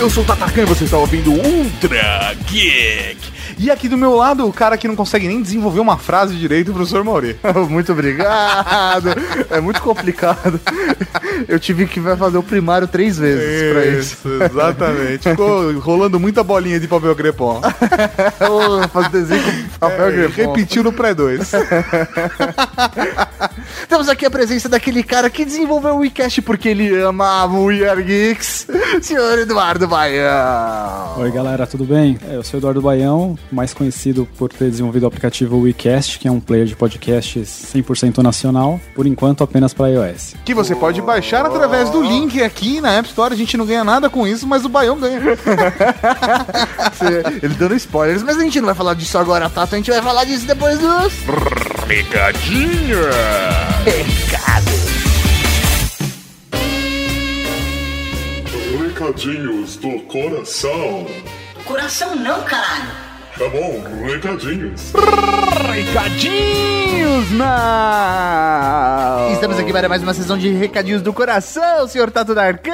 eu sou o Tatacan e você está ouvindo Ultra Geek. E aqui do meu lado, o cara que não consegue nem desenvolver uma frase direito, o professor Mauri. Muito obrigado. É muito complicado. Eu tive que fazer o primário três vezes pra isso. exatamente. Ficou rolando muita bolinha de papel crepom. Fazer desenho com papel É, crepom. repetiu no pré-2. Temos aqui a presença daquele cara que desenvolveu o WeCast porque ele amava o We Are Geeks, senhor Eduardo Baião. Oi galera, tudo bem? É, Eu sou o Eduardo Baião, mais conhecido por ter desenvolvido o aplicativo WeCast, que é um player de podcasts 100% nacional, por enquanto apenas para iOS. Que você pode baixar através do link aqui na App Store. A gente não ganha nada com isso, mas o Baião ganha. Ele dando spoilers, mas a gente não vai falar disso agora, Tato. A gente vai falar disso depois dos Pegadinha! recados. Recadinhos do coração. Coração não, caralho. Tá bom, recadinhos. Recadinhos, não! Estamos aqui para mais uma sessão de recadinhos do coração, senhor Tato Darkan.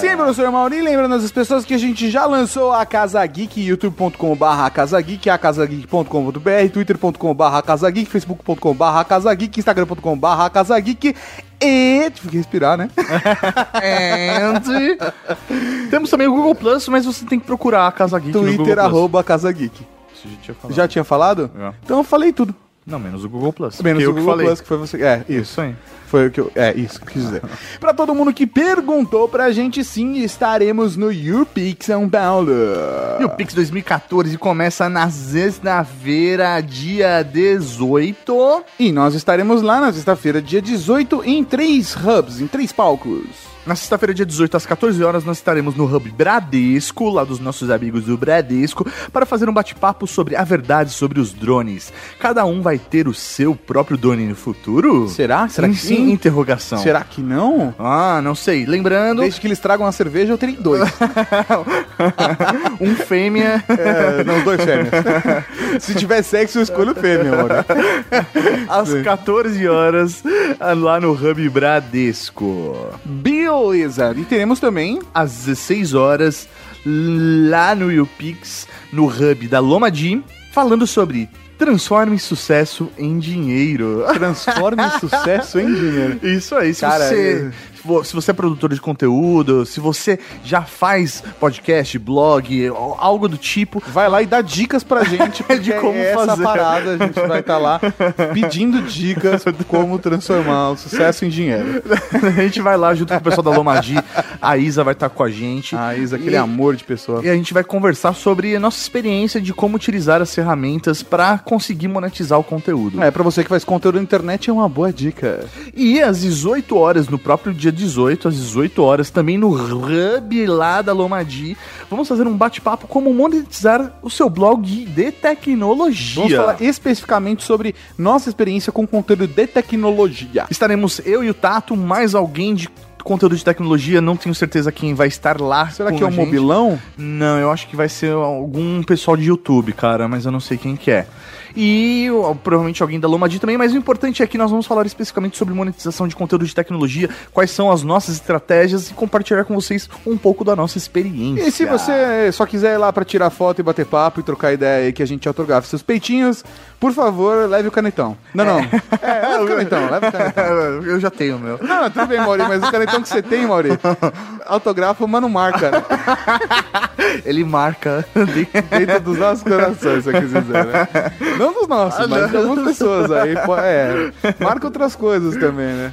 Sim, professor Mauri, lembrando as pessoas que a gente já lançou a Casa Geek, youtube.com.br Casa Geek, a casageek.com.br, twitter.com.br Casa Geek, facebook.com.br Casa Geek, instagram.com.br Casa Geek e... Tive que respirar, né? And... Temos também o Google Plus, mas você tem que procurar a Casa Geek Twitter, arroba Casa Geek. Gente tinha falado. Já tinha falado? Já. Então eu falei tudo. Não, menos o Google Plus. Menos o que Google falei. Plus, que foi você. É, isso. Isso aí. Foi o que eu. É, isso que eu quis dizer. pra todo mundo que perguntou pra gente, sim, estaremos no YouPix São Paulo. E o Pix 2014 começa na sexta-feira, dia 18. E nós estaremos lá na sexta-feira, dia 18, em três hubs, em três palcos. Na sexta-feira, dia 18, às 14 horas, nós estaremos no Hub Bradesco, lá dos nossos amigos do Bradesco, para fazer um bate-papo sobre a verdade sobre os drones. Cada um vai ter o seu próprio drone no futuro? Será? Será que sim? em Interrogação. Será que não? Ah, não sei. Lembrando, Desde que eles tragam uma cerveja, eu terei dois. um fêmea. é, não, dois fêmeas. Se tiver sexo, eu escolho fêmea, amor. às 14 horas, lá no Hub Bradesco. Beleza. E teremos também às 16 horas, lá no YouPix, no hub da Lomadi, falando sobre transforme sucesso em dinheiro. Transforme Sucesso em Dinheiro. Isso aí, se Cara, você se você é produtor de conteúdo, se você já faz podcast, blog, algo do tipo, Vai lá e dá dicas pra gente De como é essa fazer. parada. A gente vai estar lá pedindo dicas como transformar o sucesso em dinheiro. a gente vai lá junto com o pessoal da Lomadi, a Isa vai estar com a gente. A Isa, aquele E- amor de pessoa. E a gente vai conversar sobre a nossa experiência de como utilizar as ferramentas para conseguir monetizar o conteúdo. É, pra você que faz conteúdo na internet é uma boa dica. E às 18 horas, no próprio dia 18, às 18 horas, também no Hub lá da Lomadi, vamos fazer um bate-papo como monetizar o seu blog de tecnologia. Vamos falar especificamente sobre nossa experiência com conteúdo de tecnologia. Estaremos eu e o Tato, mais alguém de conteúdo de tecnologia, não tenho certeza quem vai estar lá. Será que é um gente. mobilão? Não, eu acho que vai ser algum pessoal de YouTube, cara, mas eu não sei quem que é. E provavelmente alguém da Lomadi também, mas o importante é que nós vamos falar especificamente sobre monetização de conteúdo de tecnologia, quais são as nossas estratégias e compartilhar com vocês um pouco da nossa experiência. E se você só quiser ir lá pra tirar foto e bater papo e trocar ideia aí que a gente autografa seus peitinhos, por favor, leve o canetão. Não, não. É, leve o canetão, leve o canetão. eu já tenho o meu. Não, não, tudo bem, Mauri, mas o canetão que você tem, Mauri, autografa, mas não marca, né? Ele marca. Dentro dos nossos corações, se eu quis dizer, né? Não dos nossos, mas de algumas pessoas aí. pô, É, marca outras coisas também, né?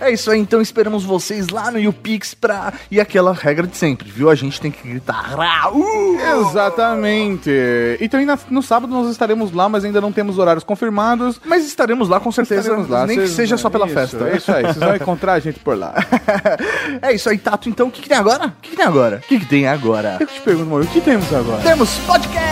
é isso aí, então esperamos vocês lá no YouPix pra. E aquela regra de sempre, viu? A gente tem que gritar. "Raul!" Exatamente. E também na- no sábado nós estaremos lá, mas ainda não temos horários confirmados. Mas estaremos lá com certeza, Estaremos lá. nem que Vocês- seja só pela isso, festa. É isso aí, vocês vão encontrar a gente por lá. É isso aí, Tato. Então, o que, que tem agora? O que, que tem agora? O que, que tem agora? Eu te pergunto, Mauri, o que temos agora? Temos podcast!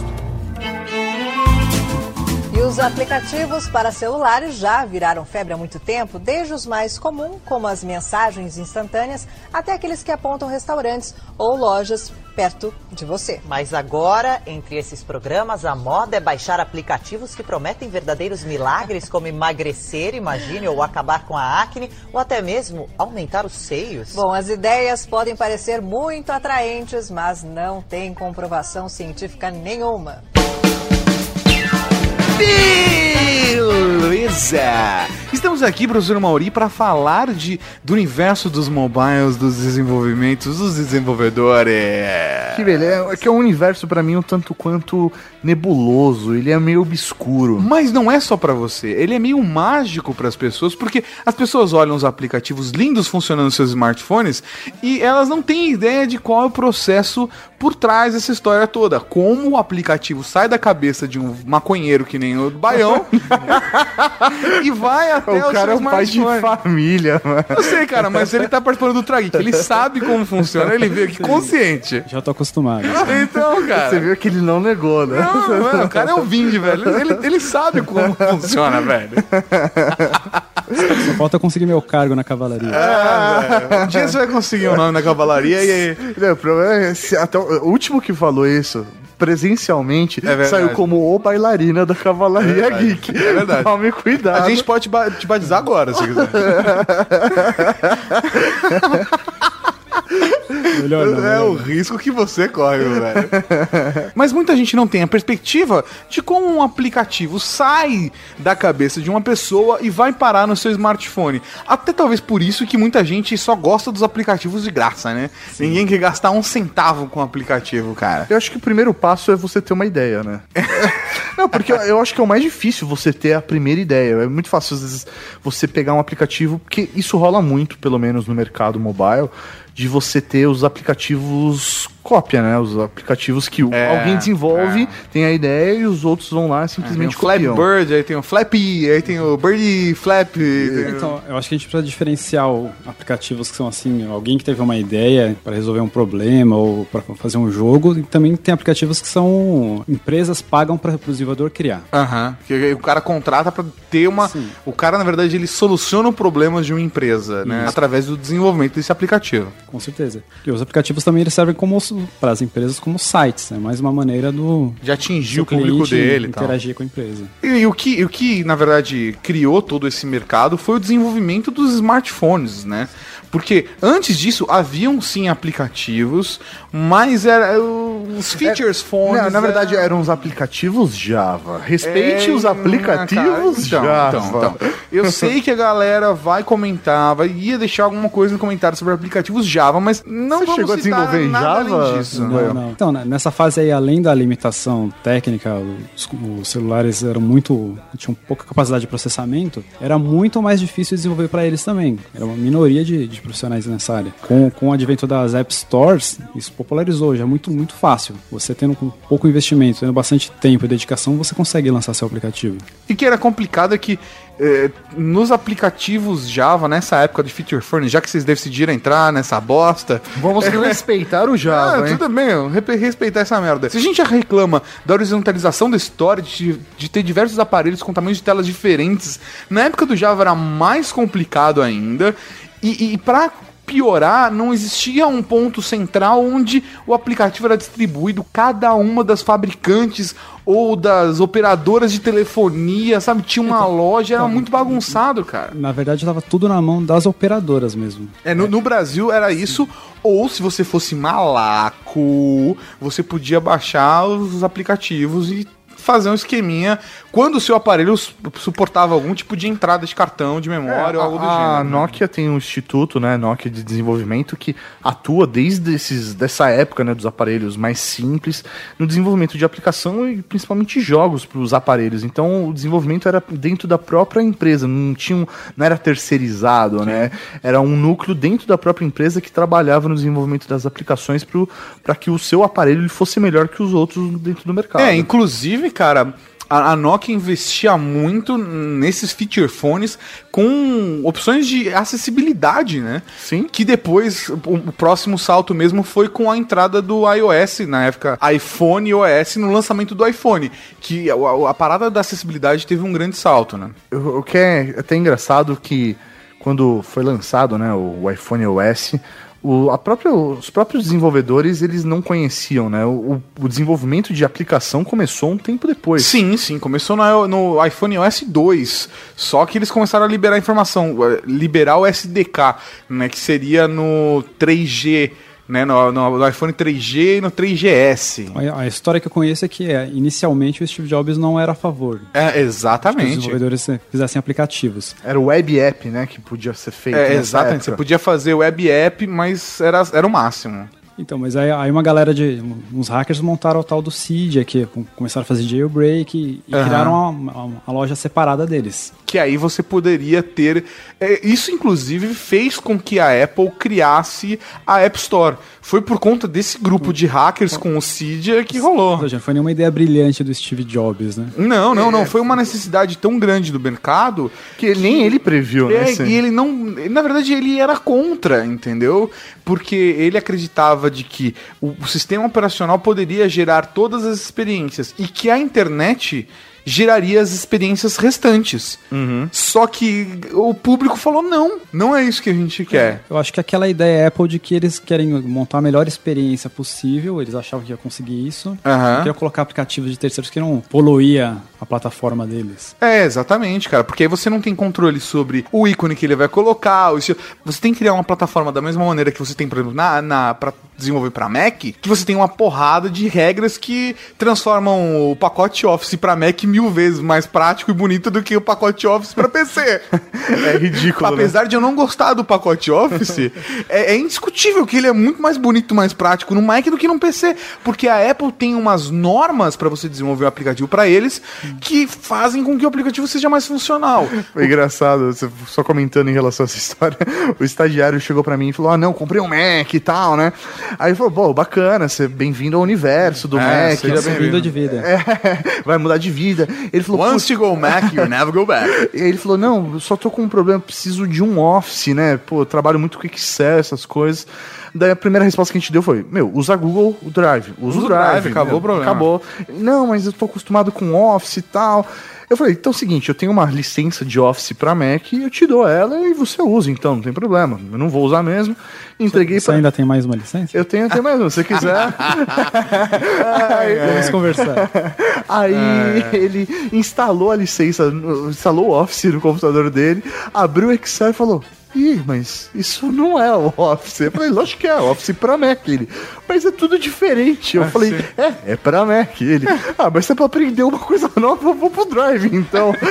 Os aplicativos para celulares já viraram febre há muito tempo, desde os mais comuns, como as mensagens instantâneas, até aqueles que apontam restaurantes ou lojas perto de você. Mas agora, entre esses programas, a moda é baixar aplicativos que prometem verdadeiros milagres, como emagrecer, imagine, ou acabar com a acne, ou até mesmo aumentar os seios. Bom, as ideias podem parecer muito atraentes, mas não tem comprovação científica nenhuma. Beleza! Estamos aqui, professor Mauri, para falar de, do universo dos mobiles, dos desenvolvimentos, dos desenvolvedores. Que beleza. É que é um universo pra mim um tanto quanto nebuloso, ele é meio obscuro. Mas não é só pra você, ele é meio mágico pras pessoas, porque as pessoas olham os aplicativos lindos funcionando nos seus smartphones e elas não têm ideia de qual é o processo por trás dessa história toda. Como o aplicativo sai da cabeça de um maconheiro que nem o Baião e vai até o o cara é seu um pai de smartphone. família, mano. Eu sei, cara, mas ele tá participando do Trageek. Ele sabe como funciona, ele veio aqui consciente. Já tô acostumado. Então, cara. Você viu que ele não negou, né? Não, mano, o cara é o Ving, velho. Ele, ele sabe como funciona, velho. Só falta conseguir meu cargo na cavalaria. Um dia você vai conseguir um nome na cavalaria e aí. Não, o problema é se até o o último que falou isso presencialmente verdade. saiu como o bailarina da Cavalaria É. Geek. É verdade. Tome cuidado. A gente pode te ba- te batizar agora, se quiser. Melhor não. É melhor o não. risco que você corre, velho. Mas muita gente não tem a perspectiva de como um aplicativo sai da cabeça de uma pessoa e vai parar no seu smartphone. Até talvez por isso que muita gente só gosta dos aplicativos de graça, né? Ninguém quer gastar um centavo com o aplicativo, cara. Eu acho que o primeiro passo é você ter uma ideia, né? Não, porque eu, eu acho que é o mais difícil você ter a primeira ideia. É muito fácil, às vezes, você pegar um aplicativo, porque isso rola muito, pelo menos no mercado mobile, de você ter os aplicativos cópia, né? Os aplicativos que o- É, alguém desenvolve, é. tem a ideia e os outros vão lá e Tem o simplesmente Flappy copiam. Bird, aí tem o Flappy, aí tem o Birdie Flap. tem- Então, eu acho que a gente precisa diferenciar o- aplicativos que são assim, alguém que teve uma ideia para resolver um problema ou para fazer um jogo, e também tem aplicativos que são empresas pagam para o desenvolvedor criar. Aham. Que o cara contrata pra ter uma. Sim. O cara, na verdade, ele soluciona o problema de uma empresa, né? Através do desenvolvimento desse aplicativo. Com certeza. E os aplicativos também eles servem como para as empresas como sites, é mais uma maneira do De atingir o público dele e tal. interagir com a empresa. E, e o, que, e o que, na verdade, criou todo esse mercado foi o desenvolvimento dos smartphones, né? Porque antes disso haviam sim aplicativos, mas era os features phones. Não, na verdade, era- eram os aplicativos Java. Respeite É, os aplicativos cara, Java. então, então, então. Eu sei que a galera vai comentar, vai ia deixar alguma coisa no comentário sobre aplicativos Java, mas não Você vamos chegou a citar desenvolver em nada Java? além disso. Não, não. Então, nessa fase aí, além da limitação técnica, os, os celulares eram muito. tinham pouca capacidade de processamento, era muito mais difícil desenvolver para eles também. Era uma minoria de, de profissionais nessa área. Com, com o advento das App Stores, isso popularizou, já é muito, muito fácil. Você tendo com pouco investimento, tendo bastante tempo e dedicação, você consegue lançar seu aplicativo. E que era complicado é que eh, nos aplicativos Java, nessa época de Feature Phone, já que vocês decidiram entrar nessa bosta, Vamos respeitar o Java, ah, hein? tudo bem, respeitar essa merda. Se a gente já reclama da horizontalização da história, de, de ter diversos aparelhos com tamanhos de telas diferentes, na época do Java era mais complicado ainda. E, e para piorar, não existia um ponto central onde o aplicativo era distribuído, cada uma das fabricantes ou das operadoras de telefonia, sabe? Tinha uma loja, era muito bagunçado, cara. Na verdade, estava tudo na mão das operadoras mesmo. É, no, no Brasil era isso, ou se você fosse malaco, você podia baixar os aplicativos e fazer um esqueminha quando o seu aparelho su- suportava algum tipo de entrada de cartão, de memória ou algo do É, a, gênero. a né? Nokia tem um instituto, né, Nokia de desenvolvimento que atua desde esses, dessa época, né, dos aparelhos mais simples no desenvolvimento de aplicação e principalmente jogos para os aparelhos. Então o desenvolvimento era dentro da própria empresa, não tinha, um- não era terceirizado, né? Era um núcleo dentro da própria empresa que trabalhava no desenvolvimento das aplicações para que o seu aparelho fosse melhor que os outros dentro do mercado. É, inclusive, cara, a, Nokia investia muito nesses feature phones com opções de acessibilidade, né? Sim. Que depois, o, próximo salto mesmo foi com a entrada do iOS, na época iPhone OS, no lançamento do iPhone. Que a, a- parada da acessibilidade teve um grande salto, né? O que é até engraçado que quando foi lançado né, o iPhone OS, o, a própria, os próprios desenvolvedores eles não conheciam, né? O, o desenvolvimento de aplicação começou um tempo depois. Sim, sim, começou no, no iPhone OS 2. Só que eles começaram a liberar informação, eh, liberar o SDK, né? Que seria no 3G, né? No, no- iPhone 3G e no 3GS. A, a história que eu conheço é que é, inicialmente o Steve Jobs não era a favor É, que os exatamente. desenvolvedores fizessem aplicativos. Era o web app, né, que podia ser feito. É, exatamente. Você época. podia fazer web app, mas era, era o máximo. Então, mas aí, aí uma galera de. uns hackers montaram o tal do que com- começaram a fazer jailbreak e, e Aham. criaram uma loja separada deles. Que aí você poderia ter. é, isso, inclusive, fez com que a Apple criasse a App Store. Foi por conta desse grupo de hackers com o Cydia que rolou. Não foi nenhuma ideia brilhante do Steve Jobs, né? Não, não, não. Foi uma necessidade tão grande do mercado Que nem ele previu, né? É, esse- e ele não. Na verdade, ele era contra, entendeu? Porque ele acreditava de que o sistema operacional poderia gerar todas as experiências e que a internet geraria as experiências restantes. Só que o público falou: não, não é isso que a gente quer. Eu acho que aquela ideia Apple de que eles querem montar a melhor experiência possível, eles achavam que ia conseguir isso. Aham. Queriam colocar aplicativos de terceiros que não poluía a plataforma deles. É, exatamente, cara. Porque aí você não tem controle sobre o ícone que ele vai colocar. Você tem que criar uma plataforma da mesma maneira que você tem, por exemplo, na, na, pra desenvolver pra Mac, que você tem uma porrada de regras que transformam o pacote Office pra Mac mil vezes mais prático e bonito do que o pacote Office pra PC. É ridículo, né? Apesar de eu não gostar do pacote Office, é, é indiscutível que ele é muito mais bonito, mais prático no Mac do que no PC, porque a Apple tem umas normas pra você desenvolver o aplicativo pra eles que fazem com que o aplicativo seja mais funcional. Foi engraçado, só comentando em relação a essa história, o estagiário chegou pra mim e falou: Ah, não, comprei um Mac e tal, né? Aí ele falou: Pô, bacana, você bem-vindo ao universo do É, Mac. seja né? bem-vindo. De vida. É, vai mudar de vida. Ele falou: Once you go Mac, you never go back. Ele falou, não, eu só tô com um problema, preciso de um Office, né? Pô, eu trabalho muito com Excel, essas coisas. Daí a primeira resposta que a gente deu foi, meu, usa Google o Drive. Usa, o Drive, acabou meu, o problema. Acabou. Não, mas eu tô acostumado com Office e tal. Eu falei, então é o seguinte, eu tenho uma licença de Office pra Mac eu te dou ela e você usa, então, não tem problema. Eu não vou usar mesmo. Entreguei Você pra... ainda tem mais uma licença? Eu tenho até mais, se você quiser. Aí- Vamos conversar. Aí ele instalou a licença, instalou o Office no computador dele, abriu o Excel e falou: Ih, mas isso não é o Office. Eu falei, lógico que é, Office pra Mac. Ele, mas é tudo diferente. Eu falei, é, é pra Mac. Ele, ah, mas se é pra aprender uma coisa nova, eu vou pro Drive, então.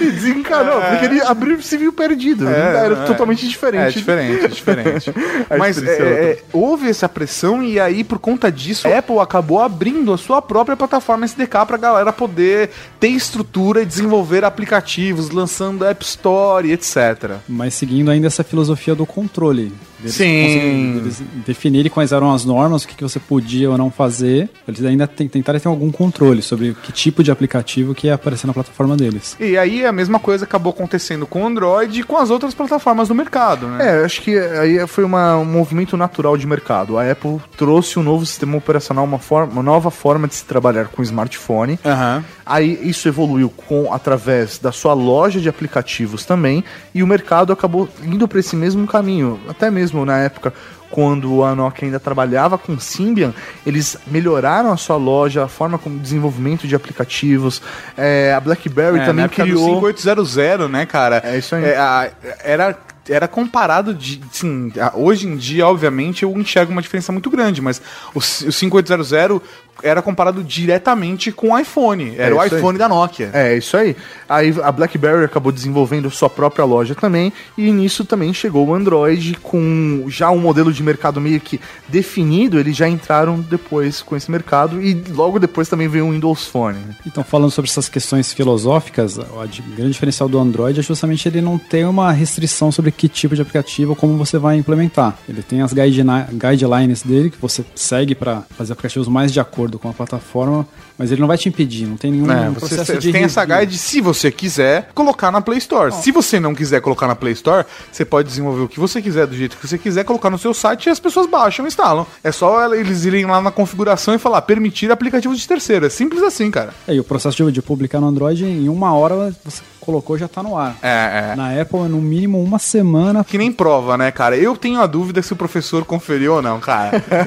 e desencanou, porque ele abriu e se viu perdido. Era é. totalmente diferente. É diferente, é diferente. Mas é é, é, houve essa pressão e aí, por conta disso, a Apple acabou abrindo a sua própria plataforma SDK pra galera poder ter estrutura e desenvolver aplicativos, lançando App Store etc. Mas seguindo ainda essa filosofia do controle. Deles Sim. Eles definirem quais eram as normas, o que, que você podia ou não fazer. Eles ainda tentaram ter algum controle sobre que tipo de aplicativo que ia aparecer na plataforma deles. E aí a mesma coisa acabou acontecendo com o Android e com as outras plataformas do mercado, né? É, acho que aí foi uma- um movimento natural de mercado. A Apple trouxe um novo sistema operacional, uma, forma, uma nova forma de se trabalhar com smartphone. Aham. Aí isso evoluiu com através da sua loja de aplicativos também, e o mercado acabou indo para esse mesmo caminho. Até mesmo na época quando a Nokia ainda trabalhava com Symbian, eles melhoraram a sua loja, a forma como desenvolvimento de aplicativos. É, a BlackBerry É, na também do criou. 5800, né, cara? É isso aí. É, a- era, era comparado de. Sim, hoje em dia, obviamente, eu enxergo uma diferença muito grande, mas o, o 5800 era comparado diretamente com o iPhone. Era É o isso aí. iPhone da Nokia. É, isso aí. Aí a BlackBerry acabou desenvolvendo sua própria loja também, e nisso também chegou o Android com já um modelo de mercado meio que definido, eles já entraram depois com esse mercado, e logo depois também veio o Windows Phone. né? Então, falando sobre essas questões filosóficas, o grande diferencial do Android é justamente ele não ter uma restrição sobre que tipo de aplicativo ou como você vai implementar. Ele tem as guideli- guidelines dele que você segue para fazer aplicativos mais de acordo acordo com a plataforma, mas ele não vai te impedir, não tem nenhum É, você, você tem essa review. guide, se você quiser, colocar na Play Store. Se você não quiser colocar na Play Store, você pode desenvolver o que você quiser, do jeito que você quiser, colocar no seu site e as pessoas baixam e instalam. É só eles irem lá na configuração e falar permitir aplicativos de terceiro. É simples assim, cara. É, e o processo de, de publicar no Android, em uma hora você colocou já tá no ar. É, é. Na Apple, no mínimo uma semana. Que nem prova, né, cara? Eu tenho a dúvida se o professor conferiu ou não, cara. é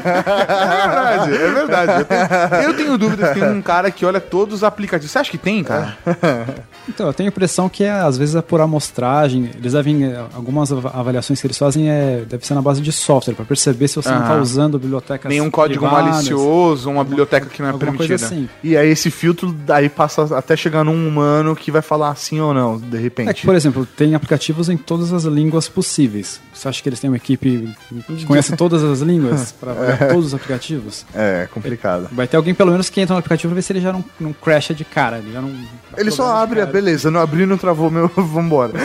verdade, é verdade. Eu tenho, eu tenho dúvida se tem um cara que olha todos os aplicativos. Você acha que tem, cara? Então, eu tenho a impressão que é, às vezes é por amostragem. Eles devem. é, Algumas av- avaliações que eles fazem é, deve ser na base de software, para perceber se você não está Aham. usando bibliotecas. Nenhum código privadas, malicioso, uma biblioteca que não é permitida. coisa assim. E aí esse filtro daí passa até chegar num humano que vai falar sim ou não, de É repente. que, por exemplo, tem aplicativos em todas as línguas possíveis. Você acha que eles têm uma equipe que conhece todas as línguas para todos os aplicativos? É, complicado. Vai ter alguém pelo menos que entra no aplicativo pra ver se ele já não, não crasha de cara. Ele já não. Ele só abre, a cara. beleza, não abriu, não travou, meu, vambora.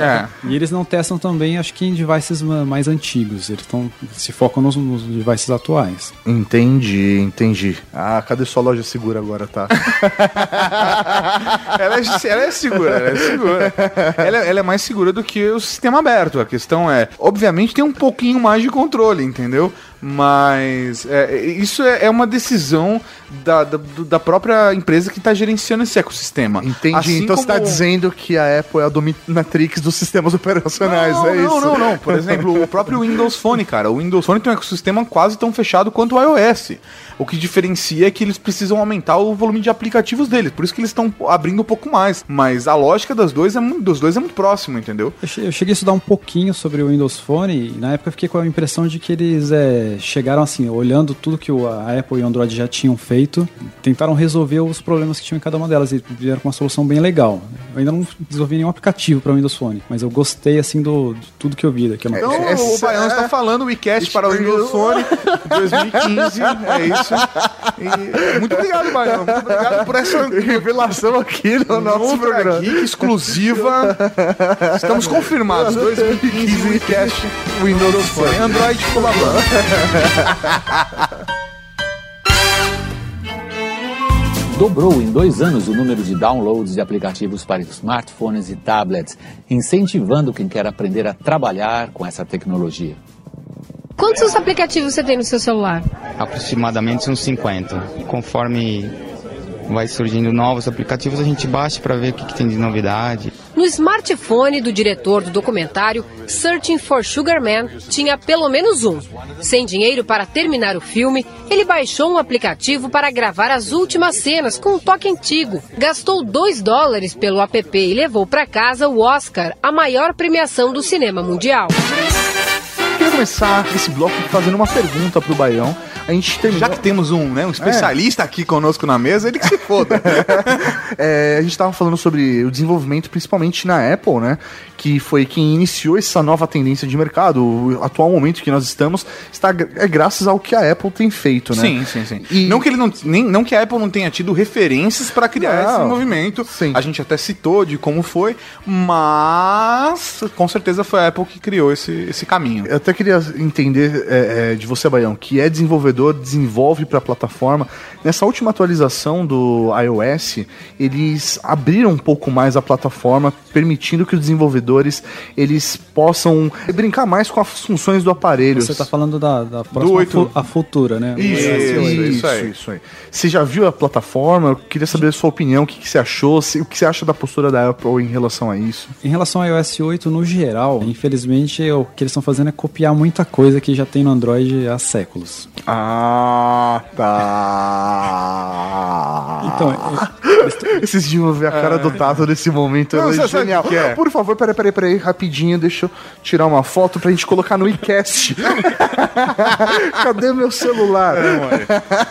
É. E eles não testam também, acho que em devices ma- mais antigos. Eles tão, se focam nos, nos devices atuais. Entendi, entendi. Ah, cadê sua loja segura agora, tá? ela, é, ela é segura, ela é segura. Ela, ela é mais segura do que o sistema aberto. A questão é, obviamente, tem um pouquinho mais de controle, entendeu? Mas é, isso é, é uma decisão da, da, da própria empresa que está gerenciando esse ecossistema. Entendi. Assim então você tá como- dizendo que a Apple é a dominatrix dos sistemas operacionais, não, é não, isso? Não, não, Por exemplo, o próprio Windows Phone, cara. O Windows Phone tem um ecossistema quase tão fechado quanto o iOS. O que diferencia é que eles precisam aumentar o volume de aplicativos deles. Por isso que eles estão abrindo um pouco mais. Mas a lógica das dois é muito, dos dois é muito próximo, entendeu? Eu cheguei a estudar um pouquinho sobre o Windows Phone e na época eu fiquei com a impressão de que eles é, chegaram assim, olhando tudo que a Apple e o Android já tinham feito, tentaram resolver os problemas que tinham em cada uma delas e vieram com uma solução bem legal. Eu ainda não desenvolvi nenhum aplicativo para o Windows Phone, mas eu gostei assim do, de tudo que eu vi daqui. Então, É, o Baiano está falando o WeCast para o Windows Phone 2015. É isso. E muito obrigado, Baiano. Muito obrigado por essa Revelação aqui no nosso Ultra programa. Geek exclusiva. Estamos confirmados. 2015 WeCast Windows Phone. Android colabora. Dobrou em dois anos o número de downloads de aplicativos para smartphones e tablets, incentivando quem quer aprender a trabalhar com essa tecnologia. Quantos aplicativos você tem no seu celular? aproximadamente uns 50. Conforme vai surgindo novos aplicativos, a gente baixa para ver o que, que tem de novidade. No smartphone do diretor do documentário Searching for Sugar Man tinha pelo menos um. Sem dinheiro para terminar o filme, ele baixou um aplicativo para gravar as últimas cenas com um toque antigo. Gastou 2 dólares pelo app e levou para casa o Oscar, a maior premiação do cinema mundial. Eu queria começar esse bloco fazendo uma pergunta pro Baião. A gente terminou... Já que temos um, né, um especialista aqui conosco na mesa, ele que se foda. É, a gente estava falando sobre o desenvolvimento, principalmente na Apple, né? Que foi quem iniciou essa nova tendência de mercado. O atual momento que nós estamos está é graças ao que a Apple tem feito, né? Sim, sim, sim. E- Não, que ele não, nem, não que a Apple não tenha tido referências para criar Não, esse movimento. sim. A gente até citou de como foi, mas com certeza foi a Apple que criou esse, esse caminho. Eu até queria entender é, é, de você, Baião, que é desenvolvedor, desenvolve para a plataforma. Nessa última atualização do iOS, eles abriram um pouco mais a plataforma, permitindo que os desenvolvedores eles possam brincar mais com as funções do aparelho. Você está falando da, da próxima fu- a futura, né? Isso, isso, S8. isso aí. isso aí. Você já viu a plataforma? Eu queria saber a sua opinião, o que, que você achou, se- o que você acha da postura da Apple em relação a isso. Em relação ao iOS 8, no geral, infelizmente, o que eles estão fazendo é copiar muita coisa que já tem no Android há séculos. Ah, tá. Então, Esses dias eu ver a cara do Tato nesse momento. Não, é sabe genial. que é? Por favor, peraí, peraí, peraí, rapidinho, deixa eu tirar uma foto pra gente colocar no iCast. Cadê meu celular?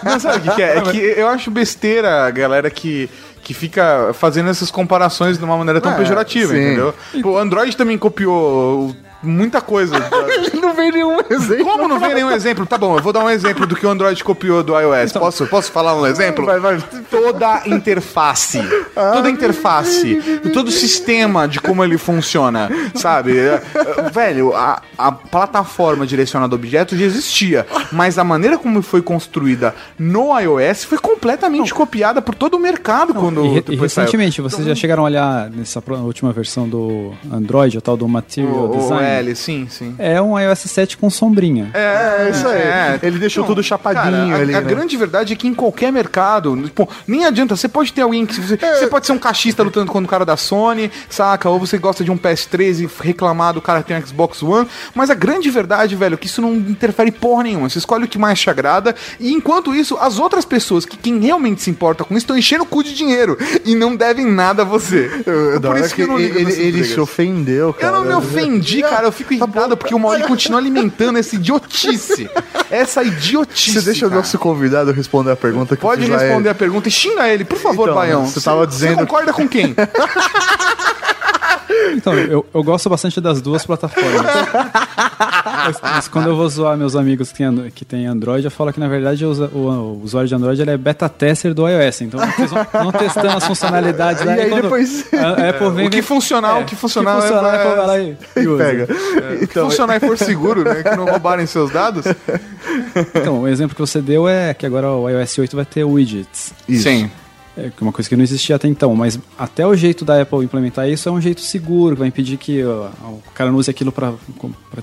Não, sabe o que, que é? É que eu acho besteira a galera que, que fica fazendo essas comparações de uma maneira tão É, pejorativa, sim. entendeu? O Android também copiou o muita coisa. não veio nenhum exemplo. Como não vem nenhum exemplo? Tá bom, eu vou dar um exemplo do que o Android copiou do iOS. Posso, posso falar um exemplo? Vai, vai. Toda interface, toda interface, todo sistema de como ele funciona, sabe? É, é, Velho, a, a plataforma direcionada a objetos já existia, mas a maneira como foi construída no iOS foi completamente copiada por todo o mercado quando E, e depois saiu. recentemente, vocês já chegaram a olhar nessa última versão do Android, o tal do Material O, Design? L, sim, sim. É um iOS 7 com sombrinha. É, isso aí. É. Ele deixou Não, tudo chapadinho cara, a, ali. a né? grande verdade é que em qualquer mercado, pô, nem adianta, você pode ter alguém que. Você, É. você pode ser um cachista lutando contra o cara da Sony, saca? Ou você gosta de um PS3 e reclamar do cara que tem um Xbox One. Mas a grande verdade, velho, é que isso não interfere porra nenhuma. Você escolhe o que mais te agrada. E enquanto isso, as outras pessoas, que quem realmente se importa com isso, estão enchendo o cu de dinheiro e não devem nada a você. Eu- Por isso que eu não ligo ele, ele se ofendeu, cara. Eu não me ofendi, cara. Eu fico irritado porque o Mauri continua alimentando essa idiotice. Essa idiotice. Você deixa o cara. nosso convidado responder a pergunta que Pode responder ele. a pergunta e xinga ele, por favor, Então, Baião. você tava dizendo- Você concorda com quem? Então, eu, eu gosto bastante das duas plataformas. mas, mas quando eu vou zoar meus amigos que têm, que têm Android, eu falo que na verdade o, usa- o- o usuário de Android ele é beta tester do iOS. Então eles vão, vão testando as funcionalidades lá. E aí quando depois- a Apple vem, o que funcionar, o que funcionar, o que funcionar, é- a Apple vai lá e, e. Pega. Se funcionar e for seguro, né? Que não roubarem seus dados. Então, o exemplo que você deu é que agora o iOS 8 vai ter widgets. Sim. É que é uma coisa que não existia até então, mas até o jeito da Apple implementar isso é um jeito seguro, vai impedir que ó, o cara não use aquilo para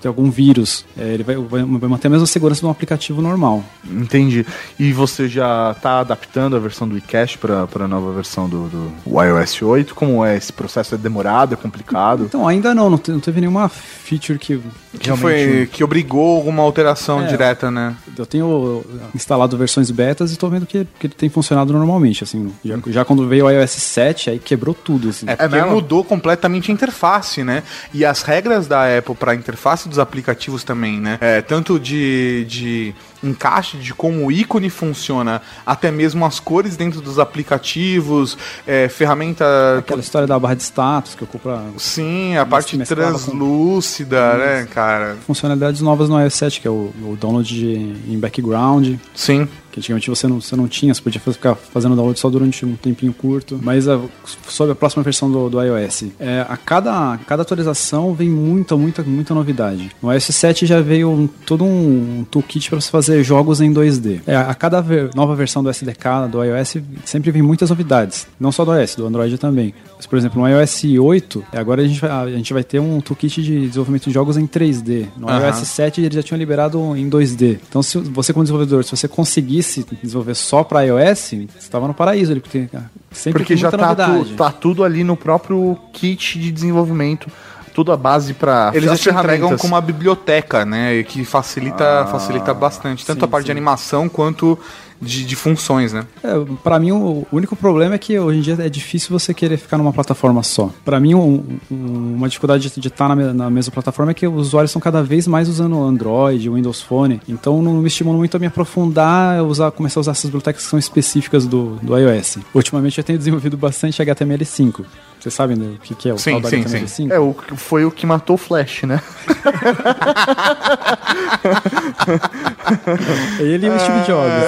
ter algum vírus. É, ele vai, vai, vai manter a mesma segurança de um aplicativo normal. Entendi. E você já tá adaptando a versão do iCache para a nova versão do, do iOS 8? Como é esse processo? É demorado? É complicado? Então, ainda não, não, te- não teve nenhuma feature que. Que, foi, que obrigou alguma alteração É. direta, né? Eu tenho instalado versões betas e tô vendo que, que ele tem funcionado normalmente. Assim, já, já quando veio o iOS 7, aí quebrou tudo. Assim. É porque mudou completamente a interface, né? E as regras da Apple para a interface dos aplicativos também, né? É, tanto de, de encaixe de como o ícone funciona, até mesmo as cores dentro dos aplicativos, é, ferramenta. Aquela história da barra de status que ocupa. Sim, a parte mesclava com- translúcida, né, cara? Funcionalidades novas no iOS 7, que é o, o download de, em background. Sim. Que antigamente você não, você não tinha, você podia ficar fazendo download só durante um tempinho curto. Mas a, sobre a próxima versão do, do iOS, é, a cada, cada atualização vem muita, muita, muita novidade. No iOS 7 já veio um- todo um toolkit para você fazer jogos em 2D. É, a cada ver- nova versão do SDK, do iOS, sempre vem muitas novidades. Não só do iOS, do Android também. Mas, por exemplo, no iOS 8, agora a gente, vai, a gente vai ter um toolkit de desenvolvimento de jogos em 3D. No Aham. iOS 7 eles já tinham liberado em 2D. Então, se você como desenvolvedor, se você conseguisse desenvolver só para iOS, você estava no paraíso ali, porque cara, sempre Porque tem já tá, tu- tá tudo ali no próprio kit de desenvolvimento. Tudo a base para Eles já te entregam com uma biblioteca, né? e Que facilita, Ah, facilita bastante, tanto sim, a parte de sim. animação quanto de, de funções, né? É, para mim, o único problema é que hoje em dia é difícil você querer ficar numa plataforma só. Para mim, um- um- uma dificuldade de estar na, me- na mesma plataforma é que os usuários estão cada vez mais usando Android, Windows Phone. Então, não me estimula muito a me aprofundar, a usar, começar a usar essas bibliotecas que são específicas do, do iOS. Ultimamente, eu tenho desenvolvido bastante HTML5. Vocês sabem né, o que, que é o Sim, tal do sim, HTML5? É, o, foi o que matou o Flash, né? Ele e o Steve Jobs.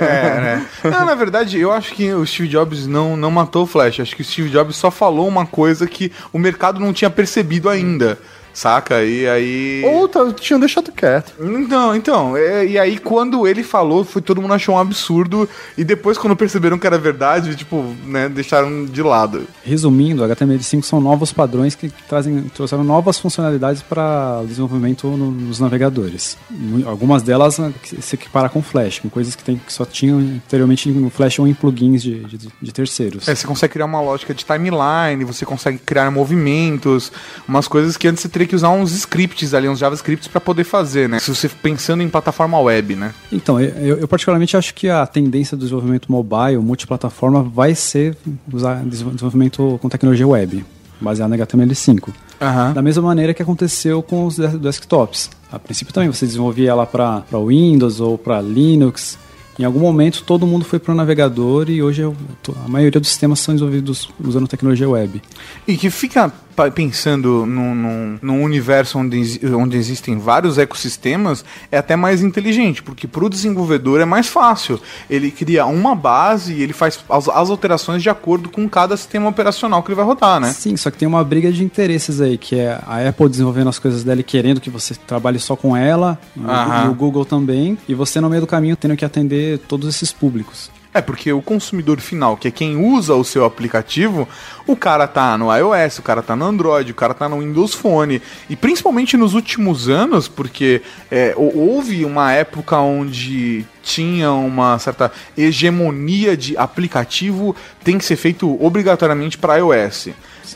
É, né? Não, na verdade, eu acho que o Steve Jobs não, não matou o Flash. Acho que o Steve Jobs só falou uma coisa que o mercado não tinha percebido ainda. Saca? E aí. Ou tá, tinham deixado quieto. Então, então, é, e aí quando ele falou, foi todo mundo achou um absurdo, e depois quando perceberam que era verdade, tipo, né, deixaram de lado. Resumindo, HTML5 são novos padrões que trazem, trouxeram novas funcionalidades para o desenvolvimento no- nos navegadores. Algumas delas né, se equiparam com Flash, com coisas que, tem, que só tinham anteriormente no Flash ou em plugins de, de- de terceiros. É, você consegue criar uma lógica de timeline, você consegue criar movimentos, umas coisas que antes você teria que usar uns scripts ali, uns JavaScripts pra poder fazer, né? Se você pensando em plataforma web, né? Então, eu, eu particularmente acho que a tendência do desenvolvimento mobile, multiplataforma, vai ser usar desenvol- desenvolvimento com tecnologia web, baseado em HTML5. Aham. Da mesma maneira que aconteceu com os de- desktops. A princípio também você desenvolvia ela para Windows ou para Linux. Em algum momento todo mundo foi para o navegador e hoje tô- a maioria dos sistemas são desenvolvidos usando tecnologia web. E que fica pensando num, num, num universo onde, onde existem vários ecossistemas, é até mais inteligente, porque para o desenvolvedor é mais fácil. Ele cria uma base e ele faz as, as alterações de acordo com cada sistema operacional que ele vai rodar, né? Sim, só que tem uma briga de interesses aí, que é a Apple desenvolvendo as coisas dela e querendo que você trabalhe só com ela, e o Google também, e você no meio do caminho tendo que atender todos esses públicos. É, porque o consumidor final, que é quem usa o seu aplicativo, o cara tá no iOS, o cara tá no Android, o cara tá no Windows Phone. E principalmente nos últimos anos, porque é, hou- houve uma época onde tinha uma certa hegemonia de aplicativo tem que ser feito obrigatoriamente para iOS.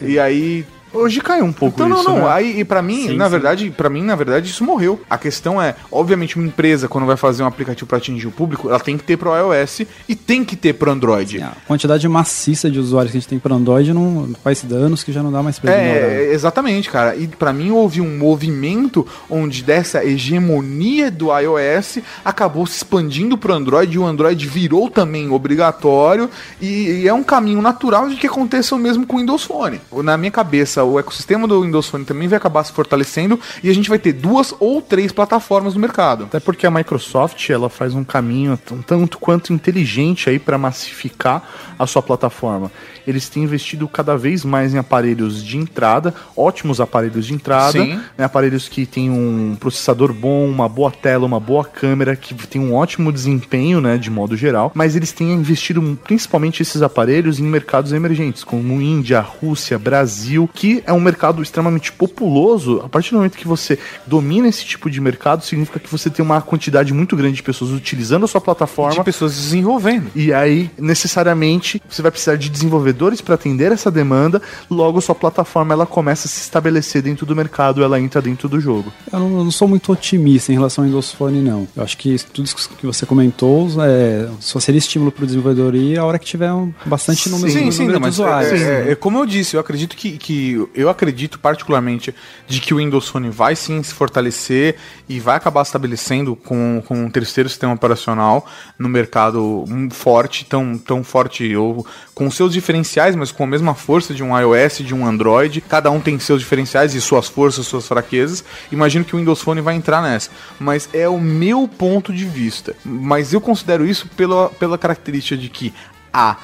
E aí Hoje caiu um pouco então, não, isso, não. né? Aí, e pra mim, Sim, na sim. verdade, para mim, na verdade, isso morreu. A questão é, obviamente, uma empresa quando vai fazer um aplicativo pra atingir o público, ela tem que ter pro iOS e tem que ter pro Android. A quantidade maciça de usuários que a gente tem para Android não faz danos que já não dá mais pra ignorar. É, exatamente, cara. E pra mim houve um movimento onde dessa hegemonia do iOS acabou se expandindo pro Android e o Android virou também obrigatório e, e é um caminho natural de que aconteça o mesmo com o Windows Phone. Na minha cabeça, o ecossistema do Windows Phone também vai acabar se fortalecendo e a gente vai ter duas ou três plataformas no mercado. Até porque a Microsoft ela faz um caminho tanto quanto inteligente aí para massificar a sua plataforma. Eles têm investido cada vez mais em aparelhos de entrada, ótimos aparelhos de entrada, né, aparelhos que têm um processador bom, uma boa tela, uma boa câmera, que tem um ótimo desempenho, né, de modo geral. Mas eles têm investido principalmente esses aparelhos em mercados emergentes, como Índia, Rússia, Brasil, que é um mercado extremamente populoso. A partir do momento que você domina esse tipo de mercado, significa que você tem uma quantidade muito grande de pessoas utilizando a sua plataforma. De pessoas desenvolvendo. E aí, necessariamente, você vai precisar de desenvolvedores para atender essa demanda. Logo, sua plataforma ela começa a se estabelecer dentro do mercado, ela entra dentro do jogo. Eu não, eu não sou muito otimista em relação ao Windows Phone, não. Eu acho que tudo isso que você comentou é, só seria estímulo para o desenvolvedor ir a hora que tiver um, bastante número, sim, número sim, de não, mas usuários. é, é- é como eu disse, eu acredito que, que eu acredito particularmente de que o Windows Phone vai sim se fortalecer e vai acabar estabelecendo com, com um terceiro sistema operacional no mercado um, forte, tão, tão forte ou com seus diferenciais, mas com a mesma força de um iOS, de um Android. Cada um tem seus diferenciais e suas forças, suas fraquezas. Imagino que o Windows Phone vai entrar nessa, mas é o meu ponto de vista. Mas eu considero isso pela, pela característica de que a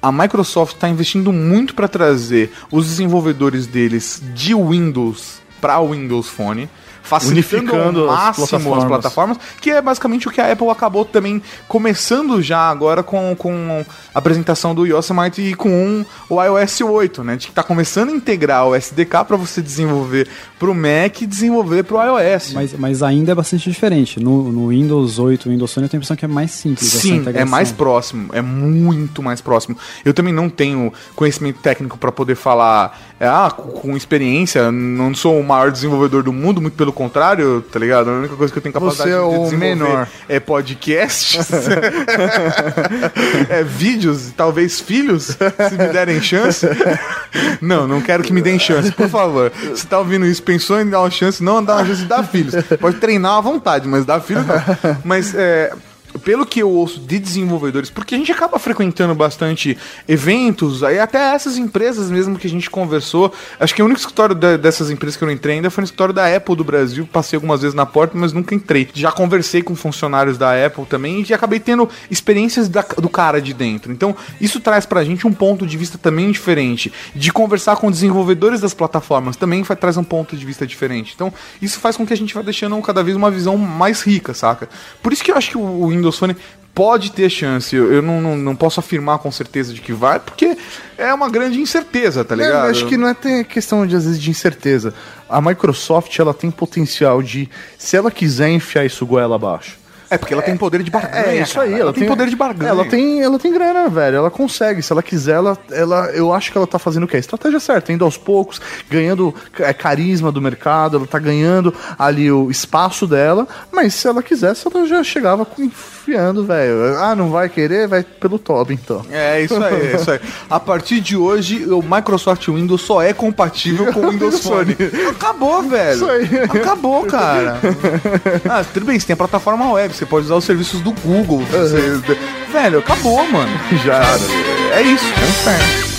a Microsoft está investindo muito para trazer os desenvolvedores deles de Windows para o Windows Phone, facilitando Unificando ao as máximo as plataformas. plataformas, que é basicamente o que a Apple acabou também começando já agora com, com a apresentação do Yosemite e com o iOS 8, né? De que tá começando a integrar o SDK para você desenvolver para o Mac e desenvolver para o iOS. Mas, mas ainda é bastante diferente. No, no Windows 8, Windows Phone, eu tenho a impressão que é mais simples Sim, é mais próximo, é muito mais próximo. Eu também não tenho conhecimento técnico para poder falar, ah, com, com experiência, não sou o maior desenvolvedor do mundo, muito pelo contrário, tá ligado? A única coisa que eu tenho capacidade Você é de menor. é podcasts, é vídeos, talvez filhos, se me derem chance. Não, não quero que me deem chance, por favor. Se tá ouvindo isso, pensou em dar uma chance, não dar uma chance de dar filhos. Pode treinar à vontade, mas dar filhos não. Mas é. Pelo que eu ouço de desenvolvedores, porque a gente acaba frequentando bastante eventos, aí até essas empresas mesmo que a gente conversou. Acho que o único escritório da- dessas empresas que eu não entrei ainda foi no escritório da Apple do Brasil. Passei algumas vezes na porta, mas nunca entrei. Já conversei com funcionários da Apple também e acabei tendo experiências da- do cara de dentro. Então, isso traz pra gente um ponto de vista também diferente. De conversar com desenvolvedores das plataformas também traz um ponto de vista diferente. Então, isso faz com que a gente vá deixando cada vez uma visão mais rica, saca? Por isso que eu acho que o Windows Phone pode ter chance. Eu, eu não, não, não posso afirmar com certeza de que vai, porque é uma grande incerteza, tá É, ligado? eu acho que não é questão de às vezes de incerteza. A Microsoft ela tem potencial de, se ela quiser enfiar isso goela abaixo. É porque ela tem poder de barganha. É isso cara. aí, ela, tem, poder de barganha. Ela tem, ela tem grana, velho. Ela consegue. Se ela quiser, ela, ela, eu acho que ela tá fazendo o quê? A estratégia certa, indo aos poucos, ganhando é, carisma do mercado, ela tá ganhando ali o espaço dela. Mas se ela quisesse, ela já chegava enfiando, velho. Ah, não vai querer? Vai pelo top, então. É isso aí, é isso aí. A partir de hoje, o Microsoft Windows só é compatível com o Windows Isso Phone. Acabou, velho. Isso aí. Acabou, cara. Ah, tudo bem, você tem a plataforma web, você pode usar os serviços do Google. você- Velho, acabou, mano. Já. É isso, é um inferno.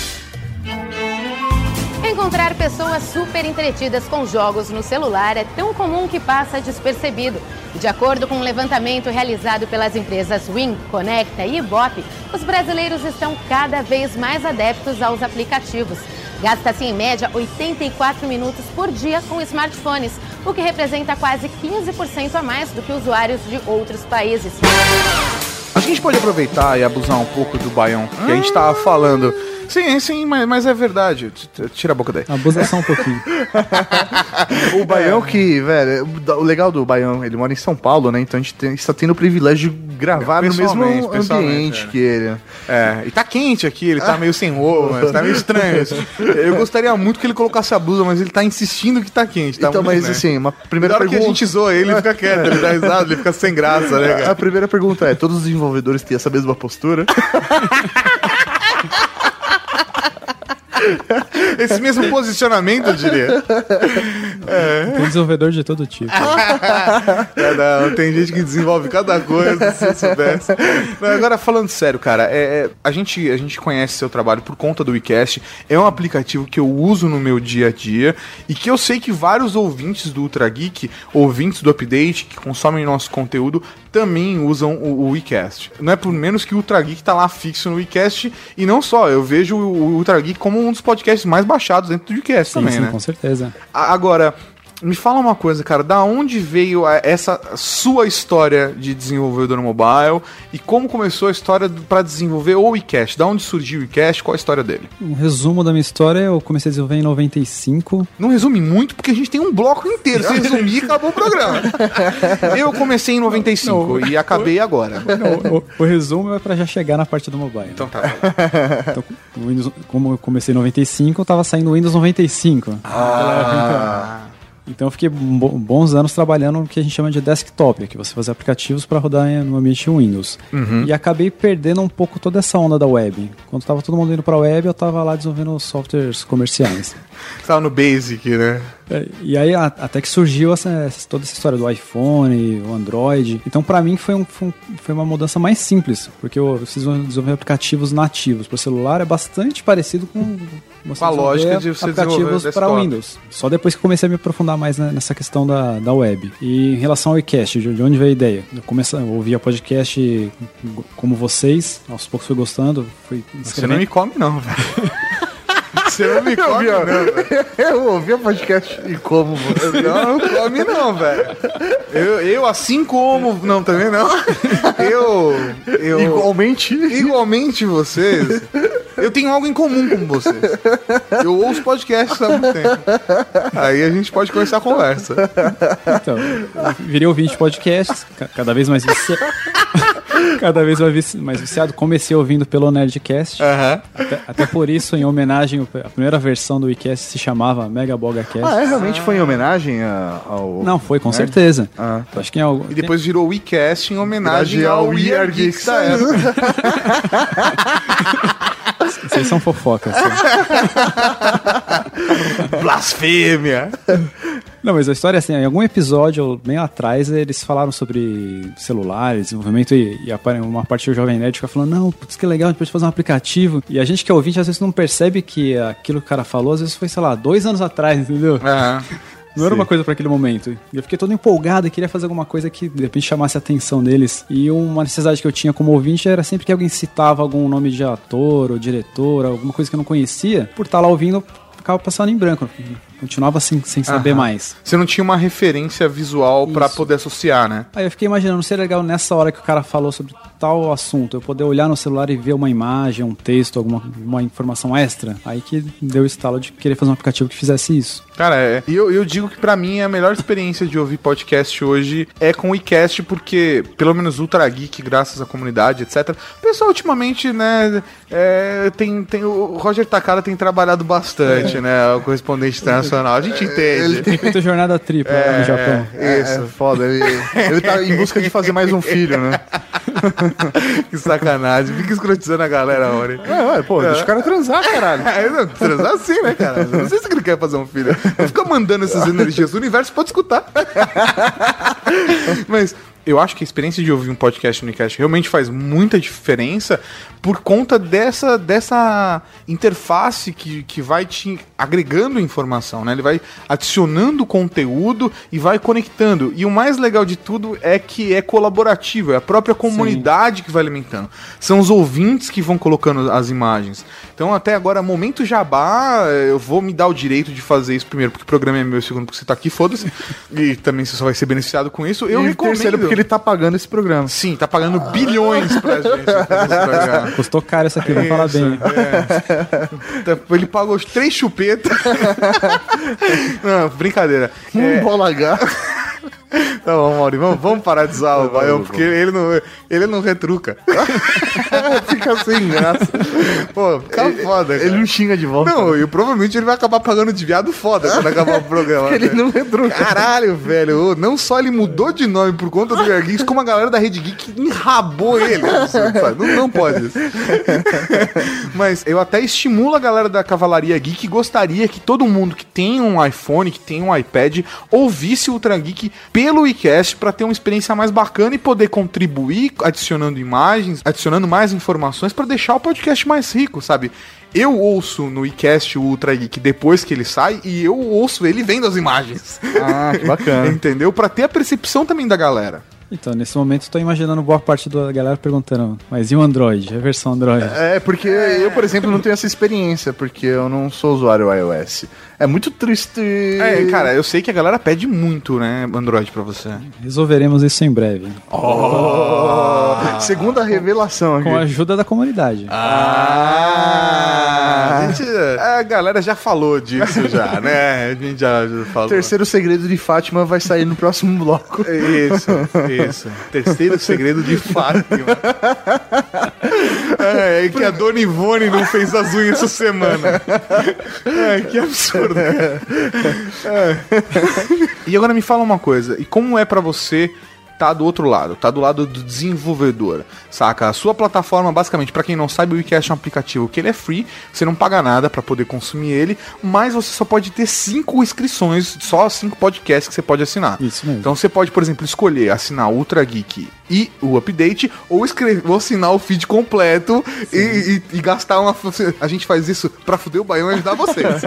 Encontrar pessoas super entretidas com jogos no celular é tão comum que passa despercebido. E De acordo com um levantamento realizado pelas empresas Win, Conecta e Ibope, os brasileiros estão cada vez mais adeptos aos aplicativos. Gasta-se em média 84 minutos por dia com smartphones, o que representa quase 15% a mais do que usuários de outros países. Acho que a gente pode aproveitar e abusar um pouco do Baião, que a gente tava falando. Sim, sim, mas, mas é verdade. Tira a boca daí. Abusa só um pouquinho. O Baião que, velho, o legal do Baião, ele mora em São Paulo, né? Então a gente tem- está tendo o privilégio de gravar no mesmo ambiente é. que ele. É, e tá quente aqui, ele tá meio sem roupa, mas tá meio estranho. isso. Eu gostaria muito que ele colocasse a blusa, mas ele tá insistindo que tá quente. Tá então, muito mas estranho. assim, uma Na primeira hora que pergunta. a gente zoa ele, ele fica quieto, ele dá risada, ele fica sem graça, né, A cara? primeira pergunta é: todos os desenvolvedores têm essa mesma postura? Esse mesmo posicionamento, eu diria. Tem desenvolvedor de todo tipo. É, não, tem gente que desenvolve cada coisa, se eu soubesse. Não, agora, falando sério, cara, é, é, a, gente, a gente conhece seu trabalho por conta do WeCast. É um aplicativo que eu uso no meu dia a dia e que eu sei que vários ouvintes do Ultra Geek, ouvintes do Update, que consomem nosso conteúdo, também usam o, o WeCast. Não é por menos que o Ultra Geek tá lá fixo no WeCast e não só, eu vejo o, Ultra Geek como um dos podcasts mais baixados dentro do WeCast Sim, também, sim, né? com certeza. Agora, me fala uma coisa, cara, da onde veio essa sua história de desenvolvedor mobile e como começou a história para desenvolver o eCash? Da onde surgiu o eCash? Qual a história dele? Um resumo da minha história, eu comecei a desenvolver em 95. Não resume muito, porque a gente tem um bloco inteiro. Se resumir, acabou o programa. Eu comecei em 95 e acabei agora. Não, o, o resumo é pra já chegar na parte do mobile. Então tá. Então, o Windows- como eu comecei em 95, tava saindo o Windows 95. Ah. Então eu fiquei bo- bons anos trabalhando no que a gente chama de desktop, que você faz aplicativos para rodar em- no ambiente Windows. Uhum. E acabei perdendo um pouco toda essa onda da web. Quando tava todo mundo indo para web, eu tava lá desenvolvendo softwares comerciais. Tava no Basic, né? É, E aí a- até que surgiu essa, toda essa história do iPhone, o Android. Então pra mim foi, um- foi um- uma mudança mais simples, porque eu preciso desenvolver aplicativos nativos para celular é bastante parecido com Com a lógica de você aplicativos para. Windows. Só depois que comecei a me aprofundar mais nessa questão da, da web. E em relação ao iCast, de de onde veio a ideia? Eu comecei, eu ouvia podcast como vocês, aos poucos fui gostando, fui Você não me come, não, velho. Você não me come, Eu, não, velho. eu ouvia podcast e como. Não, não come não, velho. Eu, eu, assim como. Não, também não. Eu. eu Igualmente. Igualmente vocês. Eu tenho algo em comum com vocês. Eu ouço podcasts há muito tempo. Aí a gente pode começar a conversa. Então, virei ouvinte de podcasts, ca- cada vez mais viciado. cada vez mais vici- mais viciado. Comecei ouvindo pelo Nerdcast. Até, até por isso, em homenagem, a primeira versão do WeCast se chamava Mega Bogacast. Ah, é? Realmente foi em homenagem a- ao. Não, foi, com né? certeza. Ah, tá. Acho que em algo. E depois virou WeCast em homenagem ao We Are Geeks da época. Vocês são fofocas. assim. Blasfêmia. Não, mas a história é assim, em algum episódio, bem atrás, eles falaram sobre celulares, desenvolvimento e, e uma parte do Jovem Nerd fica falando, não, putz, que legal, a gente pode fazer um aplicativo. E a gente que é ouvinte, às vezes não percebe que aquilo que o cara falou, às vezes foi, sei lá, dois anos atrás, entendeu? Aham. Não era Sim. uma coisa para aquele momento. Eu fiquei todo empolgado e queria fazer alguma coisa que de repente chamasse a atenção deles. E uma necessidade que eu tinha como ouvinte era sempre que alguém citava algum nome de ator ou diretor, alguma coisa que eu não conhecia, por estar lá ouvindo, eu ficava passando em branco. Continuava sem, sem saber Aham. mais. Você não tinha uma referência visual pra Isso. poder associar, né? Aí eu fiquei imaginando, seria legal nessa hora que o cara falou sobre tal assunto, eu poder olhar no celular e ver uma imagem, um texto, alguma uma informação extra. Aí que deu o estalo de querer fazer um aplicativo que fizesse isso. Cara, é, e eu, eu digo que pra mim a melhor experiência de ouvir podcast hoje é com o iCast, porque, pelo menos Ultra Geek, graças à comunidade, etc. O pessoal ultimamente, né, é, tem, tem, o Roger Takara tem trabalhado bastante, né, o correspondente internacional, a gente entende. Tem feito jornada tripla lá no Japão. É, é foda. Ele, ele tá em busca de fazer mais um filho, né? que sacanagem, fica escrotizando a galera, Rony. É, pô, deixa o cara transar, caralho. É, não, transar assim, né, cara? Não sei se ele quer fazer um filho. Não fica mandando essas energias. O universo pode escutar. Mas, eu acho que a experiência de ouvir um podcast no Unicast realmente faz muita diferença por conta dessa, dessa interface que, que vai te agregando informação, né? Ele vai adicionando conteúdo e vai conectando. E o mais legal de tudo é que é colaborativo, é a própria comunidade que vai alimentando. São os ouvintes que vão colocando as imagens. Então, até agora, momento jabá, eu vou me dar o direito de fazer isso primeiro, porque o programa é meu, segundo, porque você tá aqui, foda-se. e também você só vai ser beneficiado com isso. Eu e recomendo. terceiro, porque ele tá pagando esse programa. Sim, tá pagando bilhões pra gente. Custou caro essa aqui, vamos falar bem. é. Ele pagou os três chupetas. Não, brincadeira. Um bola H. Tá bom, Mauri, vamos, vamos parar de usar o Baião, porque ele não, ele não retruca. Fica sem graça. Pô, fica foda, Ele cara. não xinga de volta. Não, e provavelmente ele vai acabar pagando de viado foda quando acabar o programa. Ele cara. não retruca. Caralho, velho. Não só ele mudou de nome por conta do Geek Geeks, como a galera da Rede Geek enrabou ele. Não, não pode isso. Mas eu até estimulo a galera da Cavalaria Geek e gostaria que todo mundo que tem um iPhone, que tem um iPad, ouvisse o Ultra Geek pelo iCast para ter uma experiência mais bacana e poder contribuir adicionando imagens, adicionando mais informações para deixar o podcast mais rico, sabe? Eu ouço no iCast o Ultra Geek depois que ele sai e eu ouço ele vendo as imagens. Ah, que bacana. Entendeu? Pra ter a percepção também da galera. Então, nesse momento, estou imaginando boa parte da galera perguntando, mas e o Android? A versão Android? É, porque eu, por exemplo, não tenho essa experiência, porque eu não sou usuário iOS. É muito triste. É, cara, eu sei que a galera pede muito, né, Android pra você. Resolveremos isso em breve. Oh, segunda revelação aqui. Com a ajuda da comunidade. Ah, a, gente, a galera já falou disso já, né? A gente já, já falou. Terceiro segredo de Fátima vai sair no próximo bloco. Isso, isso. Terceiro segredo de Fátima. É, é que a Dona Ivone não fez as unhas essa semana. É, que absurdo. É. E agora me fala uma coisa, e como é pra você tá do outro lado, tá do lado do desenvolvedor, saca? A sua plataforma, basicamente, pra quem não sabe, o WeCast é um aplicativo que ele é free, você não paga nada pra poder consumir ele, mas você só pode ter cinco inscrições, só cinco podcasts que você pode assinar. Isso mesmo. Então você pode, por exemplo, escolher assinar o Ultra Geek e o Update, ou escrever, ou assinar o feed completo e, e- e gastar uma. A gente faz isso pra fuder o Baião e ajudar vocês.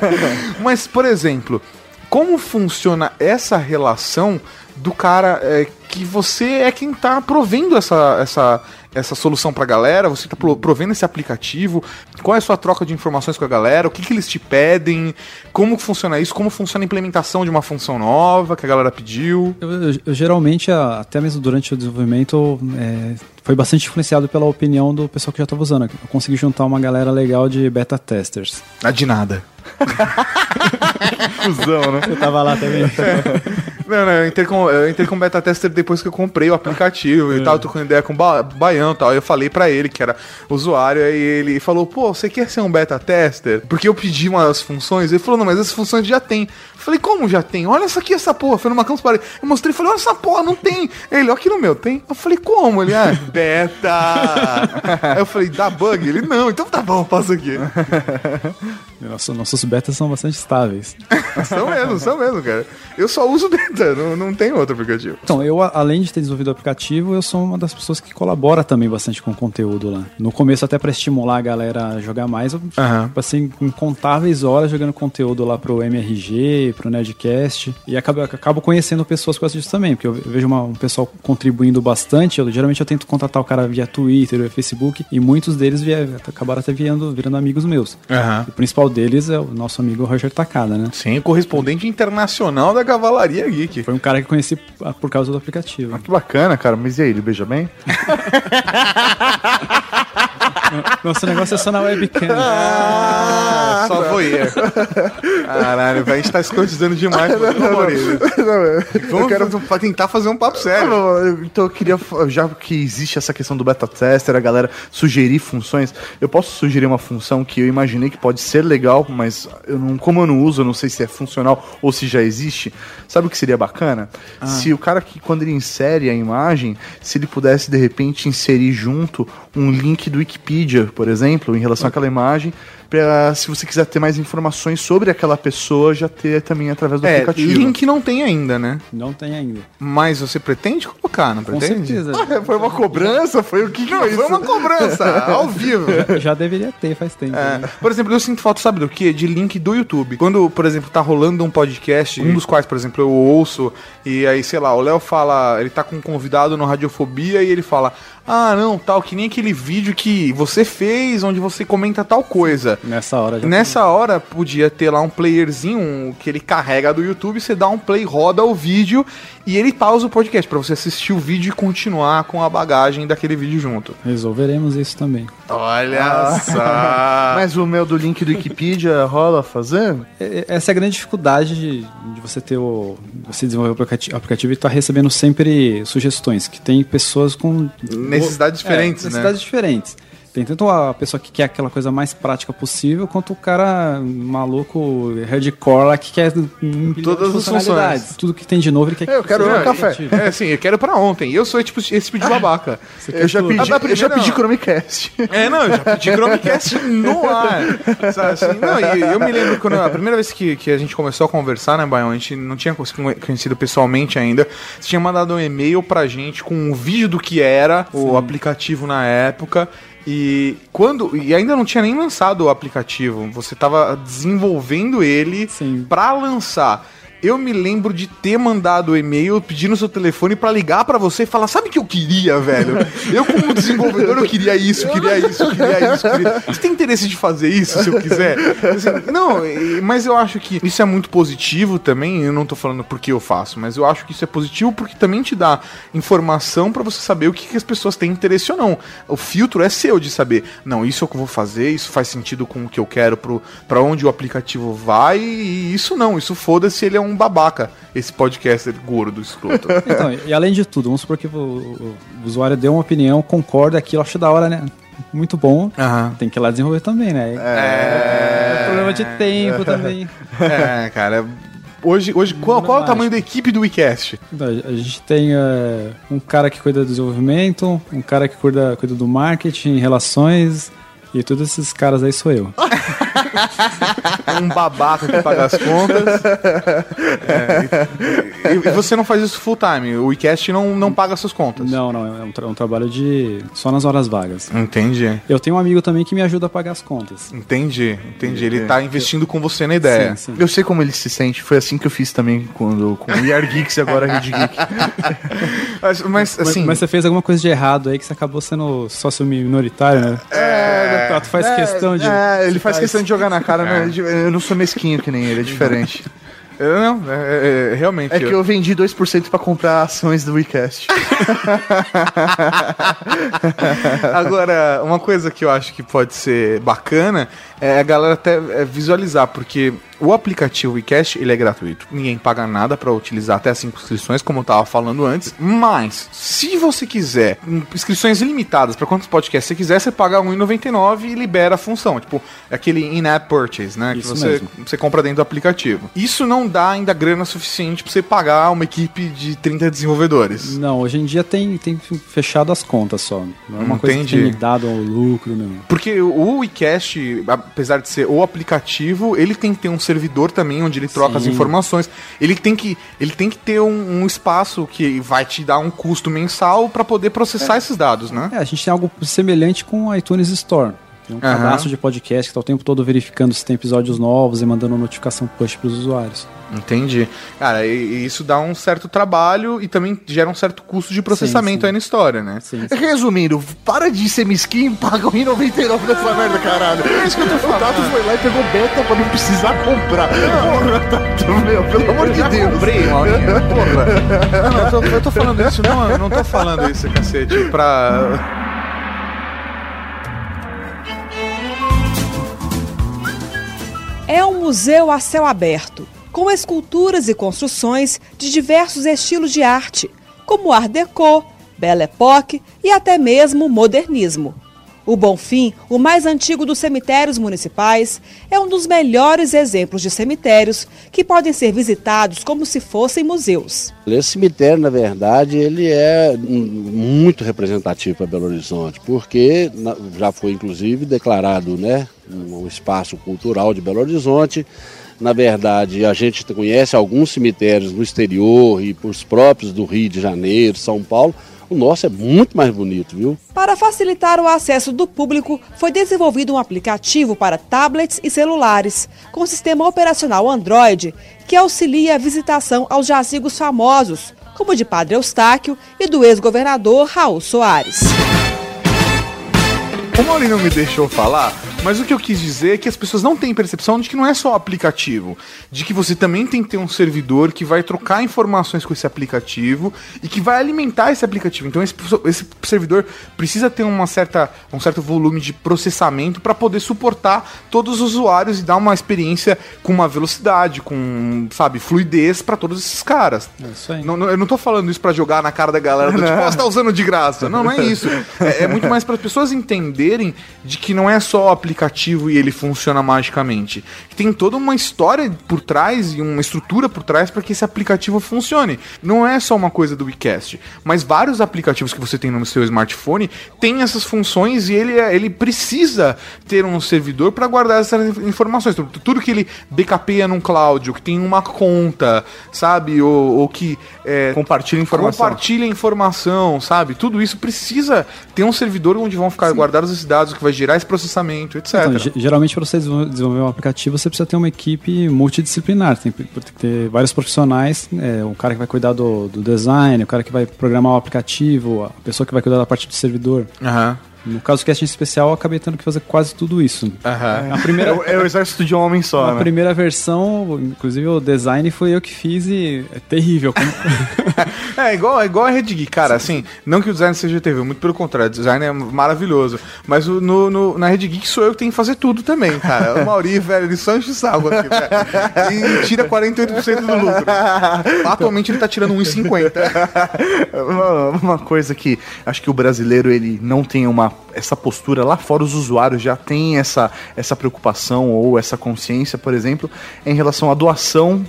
Mas, por exemplo, como funciona essa relação do cara é, que você é quem tá provendo essa, essa, essa solução pra galera, você tá pro- provendo esse aplicativo, qual é a sua troca de informações com a galera, o que, que eles te pedem, como funciona isso, como funciona a implementação de uma função nova que a galera pediu. Eu, eu- eu geralmente, até mesmo durante o desenvolvimento, é, foi bastante influenciado pela opinião do pessoal que já estava usando. Eu consegui juntar uma galera legal de beta testers. Ah, de nada. Fusão, né? Eu tava lá também. Não, não, eu entrei com, eu entrei com beta tester depois que eu comprei o aplicativo e tal, tô com ideia com o ba Baião e tal. Eu falei pra ele que era usuário, aí ele falou, pô, você quer ser um beta tester? Porque eu pedi umas funções, ele falou, não, mas essas funções já tem. Falei, como já tem? Olha essa aqui, essa porra. Foi numa Campus Party. Eu mostrei, falei, olha essa porra, não tem. Ele, ó, aqui no meu, tem. Eu falei, como? Ele, ah, beta. aí eu falei, dá bug? Ele, não, então tá bom, passa aqui. Nossa, nossos betas são bastante estáveis. são mesmo, são mesmo, cara. Eu só uso beta, não, não tem outro aplicativo. Então, eu, além de ter desenvolvido o aplicativo, eu sou uma das pessoas que colabora também bastante com o conteúdo lá. No começo, até pra estimular a galera a jogar mais, eu Aham. passei incontáveis horas jogando conteúdo lá pro MRG, pro Nerdcast, e acabo, acabo conhecendo pessoas com disso também, porque eu ve- vejo uma- um pessoal contribuindo bastante, eu, geralmente eu tento contatar o cara via Twitter Facebook, e muitos deles acabaram até virando, virando amigos meus. Aham. O principal deles é o nosso amigo Roger Takada, né? Sim, correspondente internacional da Cavalaria Geek. Foi um cara que eu conheci ah, por causa do aplicativo. Que bacana, cara. Mas e aí, ele beija bem? Nosso negócio é só na webcam. Ah, só voyeur. Caralho, velho, a gente tá escrotizando demais. Não, não, Maurício. Vamos eu quero pra tentar fazer um papo Ah, sério. não, Então eu queria, já que existe essa questão do beta tester, a galera sugerir funções, eu posso sugerir uma função que eu imaginei que pode ser legal, mas eu não, como eu não uso, eu não sei se é funcional ou se já existe. Sabe o que seria bacana? Se o cara que quando ele insere a imagem, se ele pudesse de repente inserir junto um link do Wikipedia, por exemplo, em relação àquela imagem, pra se você quiser ter mais informações sobre aquela pessoa, já ter também através do É, aplicativo. link não tem ainda, né? Não tem ainda. Mas você pretende colocar, não Com pretende? certeza. Ah, foi uma cobrança? Foi o que, que Não, foi uma cobrança, ao vivo. Já deveria ter faz tempo. É, né? por exemplo, eu sinto falta, sabe do quê? De link do YouTube. Quando, por exemplo, tá rolando um podcast, um dos quais, por exemplo, eu ouço, e aí, sei lá, o Léo fala, ele tá com um convidado no Radiofobia e ele fala, ah, não, tal, que nem aquele vídeo que você fez, onde você comenta tal coisa. Nessa hora já Nessa hora podia ter lá um playerzinho um, que ele carrega do YouTube, você dá um play, roda o vídeo e ele pausa o podcast pra você assistir o vídeo e continuar com a bagagem daquele vídeo junto. resolveremos isso também. Olha só. Mas o meu do link do Wikipedia rola fazer? É- Essa é a grande dificuldade de, de você ter o. Você desenvolver o aplicati- aplicativo e estar recebendo sempre sugestões, que tem pessoas com. Necessidades diferentes, é, né? necessidades diferentes. Tem tanto a pessoa que quer aquela coisa mais prática possível, quanto o cara maluco hardcore lá que quer um Todas as funcionalidades. funções. Tudo que tem de novo ele quer Eu quero um café. É, assim, eu quero pra ontem. Eu sou tipo, esse tipo de babaca. Eu já tudo. pedi, Ah, eu já pedi não. Chromecast. É, não, eu já pedi Chromecast no ar. Sabe, assim, não, e eu me lembro quando a primeira vez que, que a gente começou a conversar, né, Baião? A gente não tinha conhecido pessoalmente ainda. Você tinha mandado um e-mail pra gente com um vídeo do que era o aplicativo na época. E quando. E ainda não tinha nem lançado o aplicativo. Você tava desenvolvendo ele pra lançar. Eu me lembro de ter mandado o e-mail pedindo seu telefone pra ligar pra você e falar: Sabe o que eu queria, velho? Eu, como desenvolvedor, eu queria isso, queria isso, queria isso. Queria... Você tem interesse de fazer isso se eu quiser? Assim, não, mas eu acho que isso é muito positivo também. Eu não tô falando porque eu faço, mas eu acho que isso é positivo porque também te dá informação pra você saber o que, que as pessoas têm interesse ou não. O filtro é seu de saber, não, isso é o que eu vou fazer, isso faz sentido com o que eu quero pro, pra onde o aplicativo vai, e isso não, isso foda-se, ele é um babaca, esse podcaster gordo, escroto. Então, e além de tudo, vamos supor que o, o- o usuário deu uma opinião, concorda aquilo, acha da hora, né? Muito bom. Aham. Tem que ir lá desenvolver também, né? É. problema de tempo também. É, cara. Hoje, hoje qual, qual é o tamanho da equipe do WeCast? Então, a gente tem é, um cara que cuida do desenvolvimento, um cara que cuida, cuida do marketing, relações, e todos esses caras aí sou eu. Um babaca que paga as contas. É, e, e- você não faz isso full time. O WeCast não, não paga suas contas. Não, não, é um, tra- um trabalho de. só nas horas vagas. Entendi. Eu tenho um amigo também que me ajuda a pagar as contas. Entendi, entendi. Ele tá investindo com você na ideia. Sim, sim. Eu sei como ele se sente. Foi assim que eu fiz também quando, com o ER Geeks e agora a Rede Geek. Mas, mas, Mas, assim. mas você fez alguma coisa de errado aí que você acabou sendo sócio minoritário, né? É, tu faz questão de. É, ele faz questão de jogar na cara. né? Eu não sou mesquinho que nem ele, é diferente. eu não, é, é, realmente. É que eu vendi 2% pra comprar ações do WeCast. Agora, uma coisa que eu acho que pode ser bacana é a galera até é, visualizar, porque o aplicativo WeCast, ele é gratuito. Ninguém paga nada pra utilizar até as inscrições, como eu tava falando antes. Mas, se você quiser hum, inscrições ilimitadas pra quantos podcasts você quiser, você paga R$1,99 e libera a função. Tipo, é aquele in-app purchase, né? Isso que você, mesmo. você compra dentro do aplicativo. Isso não dá ainda grana suficiente pra você pagar uma equipe de 30 desenvolvedores. Não, hoje em dia tem, tem fechado as contas só. Não é uma coisa que Entendi. tem dado ao lucro, não. Porque o WeCast, apesar de ser o aplicativo, ele tem que ter um servidor também onde ele troca as Sim. informações. Ele tem que, ele tem que ter um, um espaço que vai te dar um custo mensal para poder processar esses dados, né? É, a gente tem algo semelhante com o iTunes Store. Tem um Aham. cadastro de podcast que tá o tempo todo verificando se tem episódios novos e mandando notificação push pros usuários. Entendi. Cara, e, e isso dá um certo trabalho e também gera um certo custo de processamento Sim, sim. aí na história, né? Sim, sim. Resumindo, para de ser mesquinho e paga o 1,99 nessa merda, caralho. É isso que eu tô falando. O Tato foi lá e pegou beta pra não precisar comprar. Porra, Tato, meu, pelo amor de já Deus. comprei, Maurinho. Porra. Não, não, eu tô, eu tô falando isso, não, eu não tô falando isso, cacete, pra. É um museu a céu aberto, com esculturas e construções de diversos estilos de arte, como Art Deco, Belle Époque e até mesmo modernismo. O Bonfim, o mais antigo dos cemitérios municipais, é um dos melhores exemplos de cemitérios que podem ser visitados como se fossem museus. Esse cemitério, na verdade, ele é muito representativo para Belo Horizonte, porque já foi inclusive declarado, né, um espaço cultural de Belo Horizonte. Na verdade, a gente conhece alguns cemitérios no exterior e os próprios do Rio de Janeiro, São Paulo, o nosso é muito mais bonito, viu? Para facilitar o acesso do público, foi desenvolvido um aplicativo para tablets e celulares, com sistema operacional Android, que auxilia a visitação aos jazigos famosos, como o de Padre Eustáquio e do ex-governador Raul Soares. O Mauri não me deixou falar, mas o que eu quis dizer é que as pessoas não têm percepção de que não é só o aplicativo, de que você também tem que ter um servidor que vai trocar informações com esse aplicativo e que vai alimentar esse aplicativo. Então esse, esse servidor precisa ter uma certa, um certo volume de processamento para poder suportar todos os usuários e dar uma experiência com uma velocidade, com, sabe, fluidez para todos esses caras. É isso aí. Não, não, eu não tô falando isso para jogar na cara da galera do tipo, oh, você tá usando de graça. Não, não é isso. É, é muito mais para as pessoas entenderem de que não é só o aplicativo e ele funciona magicamente. Tem toda uma história por trás e uma estrutura por trás para que esse aplicativo funcione. Não é só uma coisa do WeCast, mas vários aplicativos que você tem no seu smartphone têm essas funções e ele, é, ele precisa ter um servidor para guardar essas informações. Tudo que ele backupia num cloud, ou que tem uma conta, sabe? Ou, ou que é, compartilha informação. Compartilha informação, sabe? Tudo isso precisa ter um servidor onde vão ficar Sim. Esses dados, que vai gerar esse processamento, etc. Então, geralmente, para você desenvolver um aplicativo, você precisa ter uma equipe multidisciplinar. Tem, que ter vários profissionais, é, o cara que vai cuidar do, do design, o cara que vai programar o aplicativo, a pessoa que vai cuidar da parte do servidor. Uhum. No caso do casting especial, eu acabei tendo que fazer quase tudo isso. Uhum. A primeira... é, o exército de um homem só, A né? primeira versão, inclusive o design foi eu que fiz e é terrível. é, igual, é igual a Red Geek, cara, assim, não que o design seja terrível, muito pelo contrário, o design é maravilhoso, mas no, no, na Red Geek sou eu que tenho que fazer tudo também, cara. O Mauri, velho, ele só enche o saco aqui, velho. E tira 48% do lucro. Atualmente ele tá tirando 1,50. uma, uma coisa que acho que o brasileiro, ele não tem uma essa postura lá fora, os usuários já têm essa, essa preocupação ou essa consciência, por exemplo, em relação à doação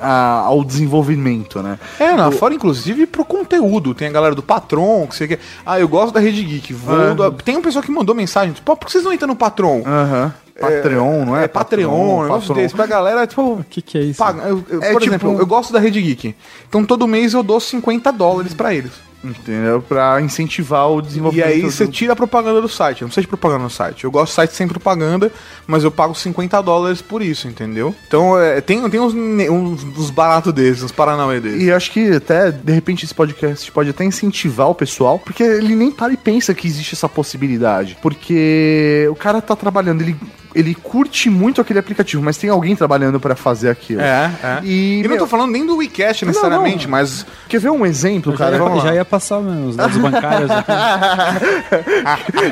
a, ao desenvolvimento, né? É, lá fora, inclusive, pro conteúdo. Tem a galera do Patron, que você quer. Ah, eu gosto da Rede Geek. Vou uhum. do... Tem um pessoal que mandou mensagem, tipo, por que vocês não entram no Patron? Aham. Uhum. Patreon, não é? É Patreon, Patreon, Patreon. Desse, pra galera, tipo. O que, que é isso? Paga, eu, eu, é por tipo... exemplo, eu gosto da Rede Geek. Então todo mês eu dou 50 dólares para eles. Entendeu? Pra incentivar o desenvolvimento. E aí você tira a propaganda do site. não precisa de propaganda no site. Eu gosto de site sem propaganda, mas eu pago 50 dólares por isso, entendeu? Então é, tem, tem uns, uns, uns baratos desses, uns paranauê desses. E acho que até, de repente, esse podcast pode até incentivar o pessoal, porque ele nem para e pensa que existe essa possibilidade. Porque o cara tá trabalhando, ele ele curte muito aquele aplicativo, mas tem alguém trabalhando para fazer aquilo. É, é. E, e não tô falando nem do WeCast necessariamente, não, não. mas. Quer ver um exemplo, eu cara? Já ia, já ia passar os dados bancários aqui.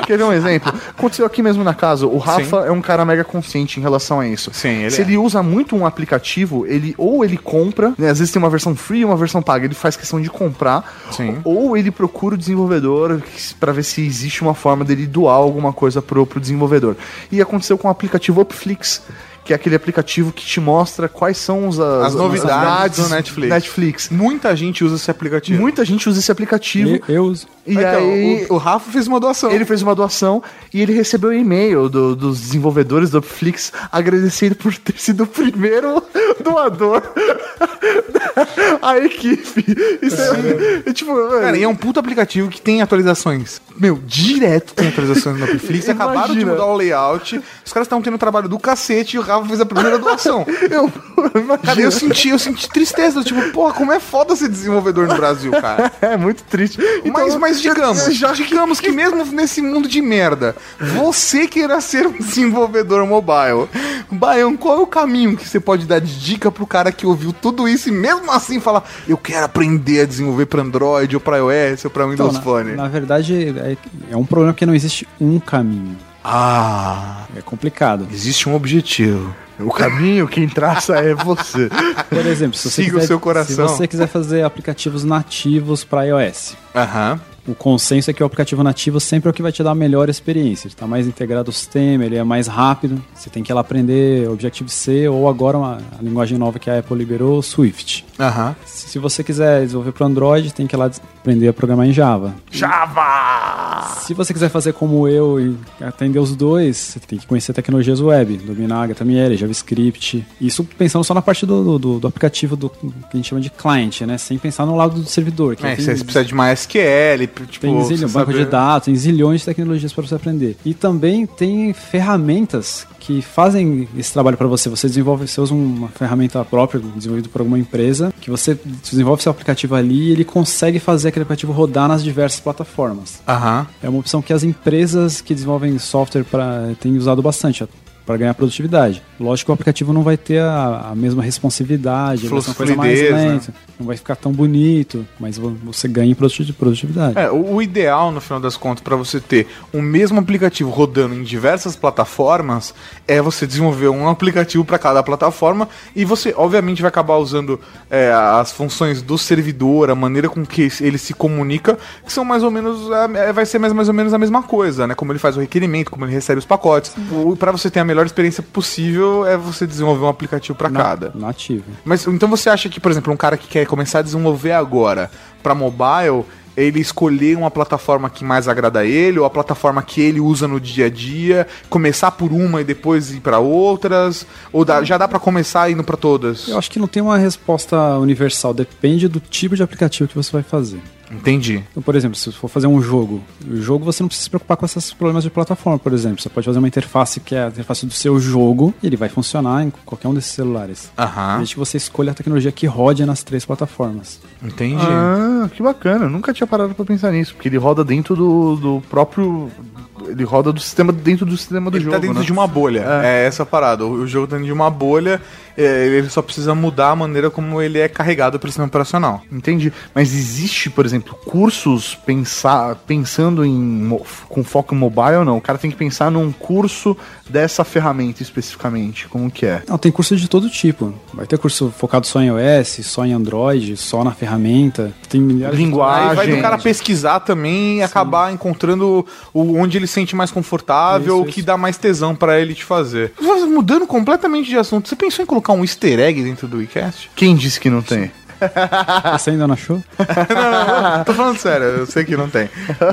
Quer ver um exemplo? Aconteceu aqui mesmo na casa. O Rafa Sim. é um cara mega consciente em relação a isso. Sim, ele Se é. ele usa muito um aplicativo, ele ou ele compra, né, às vezes tem uma versão free e uma versão paga, ele faz questão de comprar, Sim. ou ele procura o desenvolvedor para ver se existe uma forma dele doar alguma coisa pro, pro desenvolvedor. E aconteceu com o aplicativo Upflix que é aquele aplicativo que te mostra quais são as, as, as novidades do Netflix. Netflix. Muita gente usa esse aplicativo. Muita gente usa esse aplicativo. Eu, eu uso. E então, aí, o, o, Rafa fez uma doação. Ele fez uma doação e ele recebeu um e-mail do, dos desenvolvedores do Netflix agradecendo por ter sido o primeiro doador da equipe. Isso é, é, tipo, Cara, e é um puto aplicativo que tem atualizações. Meu, direto tem atualizações no Netflix. Acabaram de mudar o layout. Os caras estão tendo trabalho do cacete e o Rafa Rafa fez a primeira doação. eu, cara, eu senti, eu senti tristeza. Tipo, porra, como é foda ser desenvolvedor no Brasil, cara. é muito triste. Então, mas, mas digamos, já digamos que mesmo nesse mundo de merda, você queira ser um desenvolvedor mobile, Baião, qual é o caminho que você pode dar de dica pro cara que ouviu tudo isso e mesmo assim falar, eu quero aprender a desenvolver para Android ou para iOS ou para Windows então, Phone? Na, na verdade, é, é um problema que não existe um caminho. Ah, é complicado. Existe um objetivo. O caminho, quem traça é você. Por exemplo, se você, Siga quiser, o seu coração. se você quiser fazer aplicativos nativos para iOS, Aham. O consenso é que o aplicativo nativo sempre é o que vai te dar a melhor experiência. Ele está mais integrado ao sistema, ele é mais rápido. Você tem que ir lá aprender Objective-C ou agora uma, a linguagem nova que a Apple liberou, Swift. Aham. Se se você quiser desenvolver para Android, tem que ir lá aprender a programar em Java. Java! Se você quiser fazer como eu e atender os dois, você tem que conhecer tecnologias web, dominar HTML, JavaScript. Isso pensando só na parte do, do, do aplicativo do que a gente chama de client, né? Sem pensar no lado do servidor. Que É, tem- você precisa de MySQL, tipo, tem você banco de saber- dados, tem zilhões de tecnologias para você aprender. E também tem ferramentas que fazem esse trabalho para você. Você desenvolve, você usa uma ferramenta própria, desenvolvida por alguma empresa, que você desenvolve seu aplicativo ali e ele consegue fazer aquele aplicativo rodar nas diversas plataformas. Aham. É uma opção que as empresas que desenvolvem software pra, têm usado bastante para ganhar produtividade. Lógico que o aplicativo não vai ter a, a mesma responsividade, vai ser uma coisa mais Fluidez, né? lenta, não vai ficar tão bonito, mas vo- você ganha em produti- produtividade. É, o, o ideal, no final das contas, para você ter o mesmo aplicativo rodando em diversas plataformas, é você desenvolver um aplicativo para cada plataforma e você, obviamente, vai acabar usando é, as funções do servidor, a maneira com que ele se comunica, que são mais ou menos, é, vai ser mais, mais ou menos a mesma coisa, né? Como ele faz o requerimento, como ele recebe os pacotes. Para você ter a melhor experiência possível, é você desenvolver um aplicativo para cada. Nativo. Mas então você acha que, por exemplo, um cara que quer começar a desenvolver agora para mobile, ele escolher uma plataforma que mais agrada a ele, ou a plataforma que ele usa no dia a dia, começar por uma e depois ir para outras, ou dá- já dá para começar indo para todas? Eu acho que não tem uma resposta universal, depende do tipo de aplicativo que você vai fazer. Entendi. Então, por exemplo, se você for fazer um jogo, o jogo você não precisa se preocupar com esses problemas de plataforma, por exemplo. Você pode fazer uma interface que é a interface do seu jogo e ele vai funcionar em qualquer um desses celulares. Aham. Desde que você escolha a tecnologia que rode nas três plataformas. Entendi. Ah, que bacana. Eu nunca tinha parado pra pensar nisso, porque ele roda dentro do, do próprio. Ele roda do sistema dentro do sistema do Ele jogo. tá dentro né? de uma bolha. É. essa a parada. O o jogo tá dentro de uma bolha, é, ele só precisa mudar a maneira como ele é carregado pelo sistema operacional. Entendi. Mas existe, por exemplo, cursos pensar, pensando em com foco em mobile ou não? O cara tem que pensar num curso dessa ferramenta especificamente. Como que é? Não, tem curso de todo tipo. Vai ter curso focado só em iOS, só em Android, só na ferramenta. Tem milhares Aí vai do de cara pesquisar também e acabar encontrando o, onde ele se sente mais confortável, Isso, o que dá mais tesão pra ele te fazer. Mas Mudando completamente de assunto, você pensou em colocar um easter egg dentro do WeCast? Quem disse que não tem? Você ainda não achou? não, não, tô falando sério, eu sei que não tem.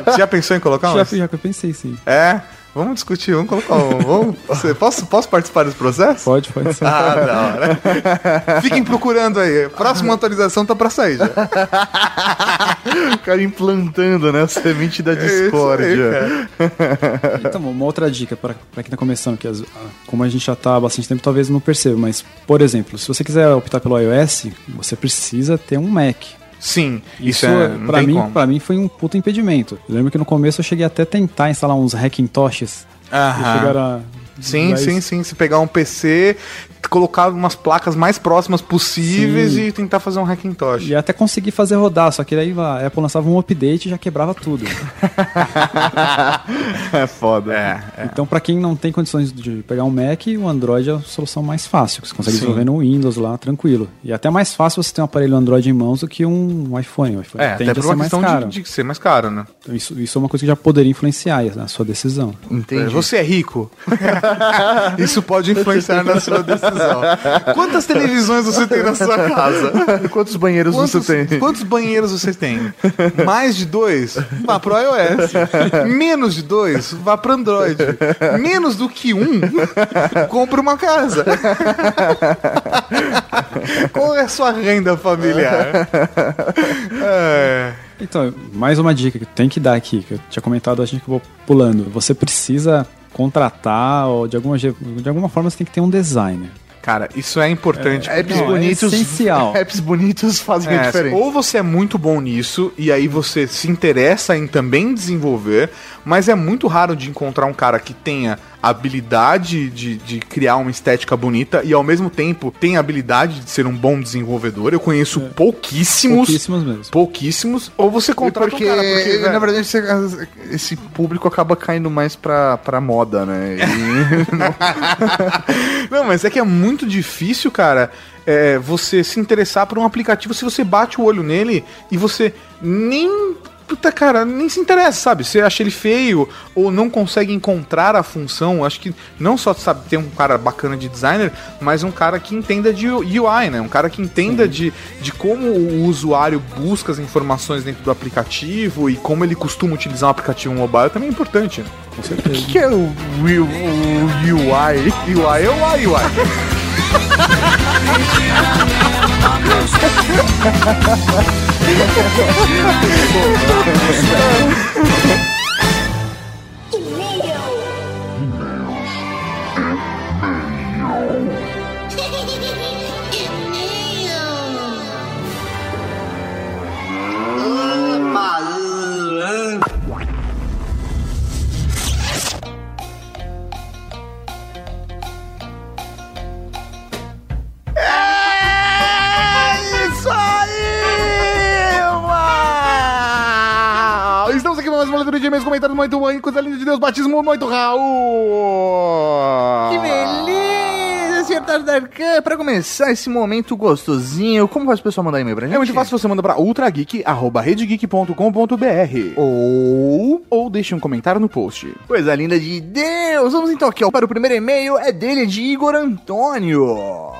Você já pensou em colocar um? Já, já que eu pensei sim. É? Vamos discutir, vamos colocar um. Vamos, você, posso, posso participar desse processo? Pode, pode ser. Ah, da hora. Fiquem procurando aí. Próxima atualização tá pra sair já. o cara implantando, né? A semente da discórdia. Então, uma outra dica para quem está começando, que as- como a gente já está há bastante tempo, talvez não perceba, mas, por exemplo, se você quiser optar pelo iOS, você precisa ter um Mac. Sim, isso, Isso, é. Não para mim, para mim foi um puta impedimento. Eu lembro que no começo eu cheguei até a tentar instalar uns Hackintoshes. Aham. que chegaram a- Sim, mas- sim, sim. Se pegar um PC, colocar umas placas mais próximas possíveis Sim. e tentar fazer um Hackintosh. E até consegui fazer rodar, só que aí a Apple lançava um update e já quebrava tudo. é foda. É, Então, para quem não tem condições de pegar um Mac, o Android é a solução mais fácil. Você consegue Sim. desenvolver no Windows lá, tranquilo. E até mais fácil você ter um aparelho Android em mãos do que um iPhone. O iPhone É, tende até a por uma ser mais questão caro. de, de ser mais caro, né? Então, isso, isso é uma coisa que já poderia influenciar na sua decisão. Entendi. Você é rico. Isso pode influenciar na sua decisão. Quantas televisões você tem na sua casa? Quantos banheiros Quantos, você tem? quantos banheiros você tem? Mais de dois? Vá pro iOS. Menos de dois? Vá pro Android. Menos do que um? Compre uma casa. Qual é a sua renda familiar? É. Então, mais uma dica que tem que dar aqui, que eu tinha comentado, acho que eu vou pulando. Você precisa contratar, ou de alguma, de alguma forma você tem que ter um designer. Cara, isso é importante. Apps Não, é bonitos. essencial. Apps bonitos fazem a É, diferença. ou você é muito bom nisso e aí você se interessa em também desenvolver, mas é muito raro de encontrar um cara que tenha a habilidade de, de criar uma estética bonita e ao mesmo tempo tem a habilidade de ser um bom desenvolvedor. Eu conheço pouquíssimos. Pouquíssimos mesmo. Pouquíssimos. Ou você contrata porque, um cara, porque na verdade, esse, esse público acaba caindo mais pra, pra moda, né? E- Não, mas é que é muito difícil, cara, é, você se interessar por um aplicativo se você bate o olho nele e você nem puta, cara, nem se interessa, sabe? Você acha ele feio ou não consegue encontrar a função. Acho que não só sabe ter um cara bacana de designer, mas um cara que entenda de UI, né? Um cara que entenda de, de como o usuário busca as informações dentro do aplicativo e como ele costuma utilizar um aplicativo mobile também é importante, né? Com certeza. O que, que é o, o, o UI? UI é o UI, UI. É isso aí, Mal! Estamos aqui com mais uma leitura de e-mails, comentários muito bom, coisa linda de Deus, batismo muito Raul! Que beleza, senhor Tardarcan. Pra começar esse momento gostosinho, como faz o pessoal mandar e-mail pra gente? É muito fácil, você manda pra ultrageek.com.br ou, ou deixe um comentário no post. Coisa linda de Deus! Vamos então aqui ó, para o primeiro e-mail, é dele, de Igor Antônio.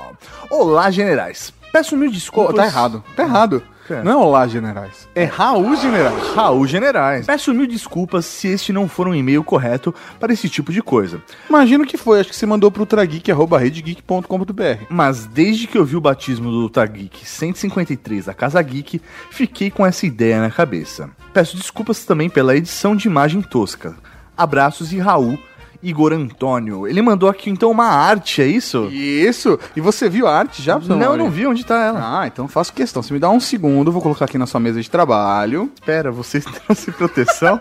Olá, generais. Peço mil desculpas. Tá errado, tá errado. Não é olá, generais. É Raul Generais. Raul Generais. Peço mil desculpas se este não for um e-mail correto para esse tipo de coisa. Imagino que foi, acho que você mandou pro ultrageek.redgeek.com.br. Mas desde que eu vi o batismo do Ultra Geek 153 da Casa Geek, fiquei com essa ideia na cabeça. Peço desculpas também pela edição de imagem tosca. Abraços e Raul, Igor Antônio. Ele mandou aqui então uma arte, é isso? Isso! E você viu a arte já? Não, eu não vi. Onde tá ela? Ah, então faço questão. Se me dá um segundo, vou colocar aqui na sua mesa de trabalho. Espera, vocês trouxe proteção?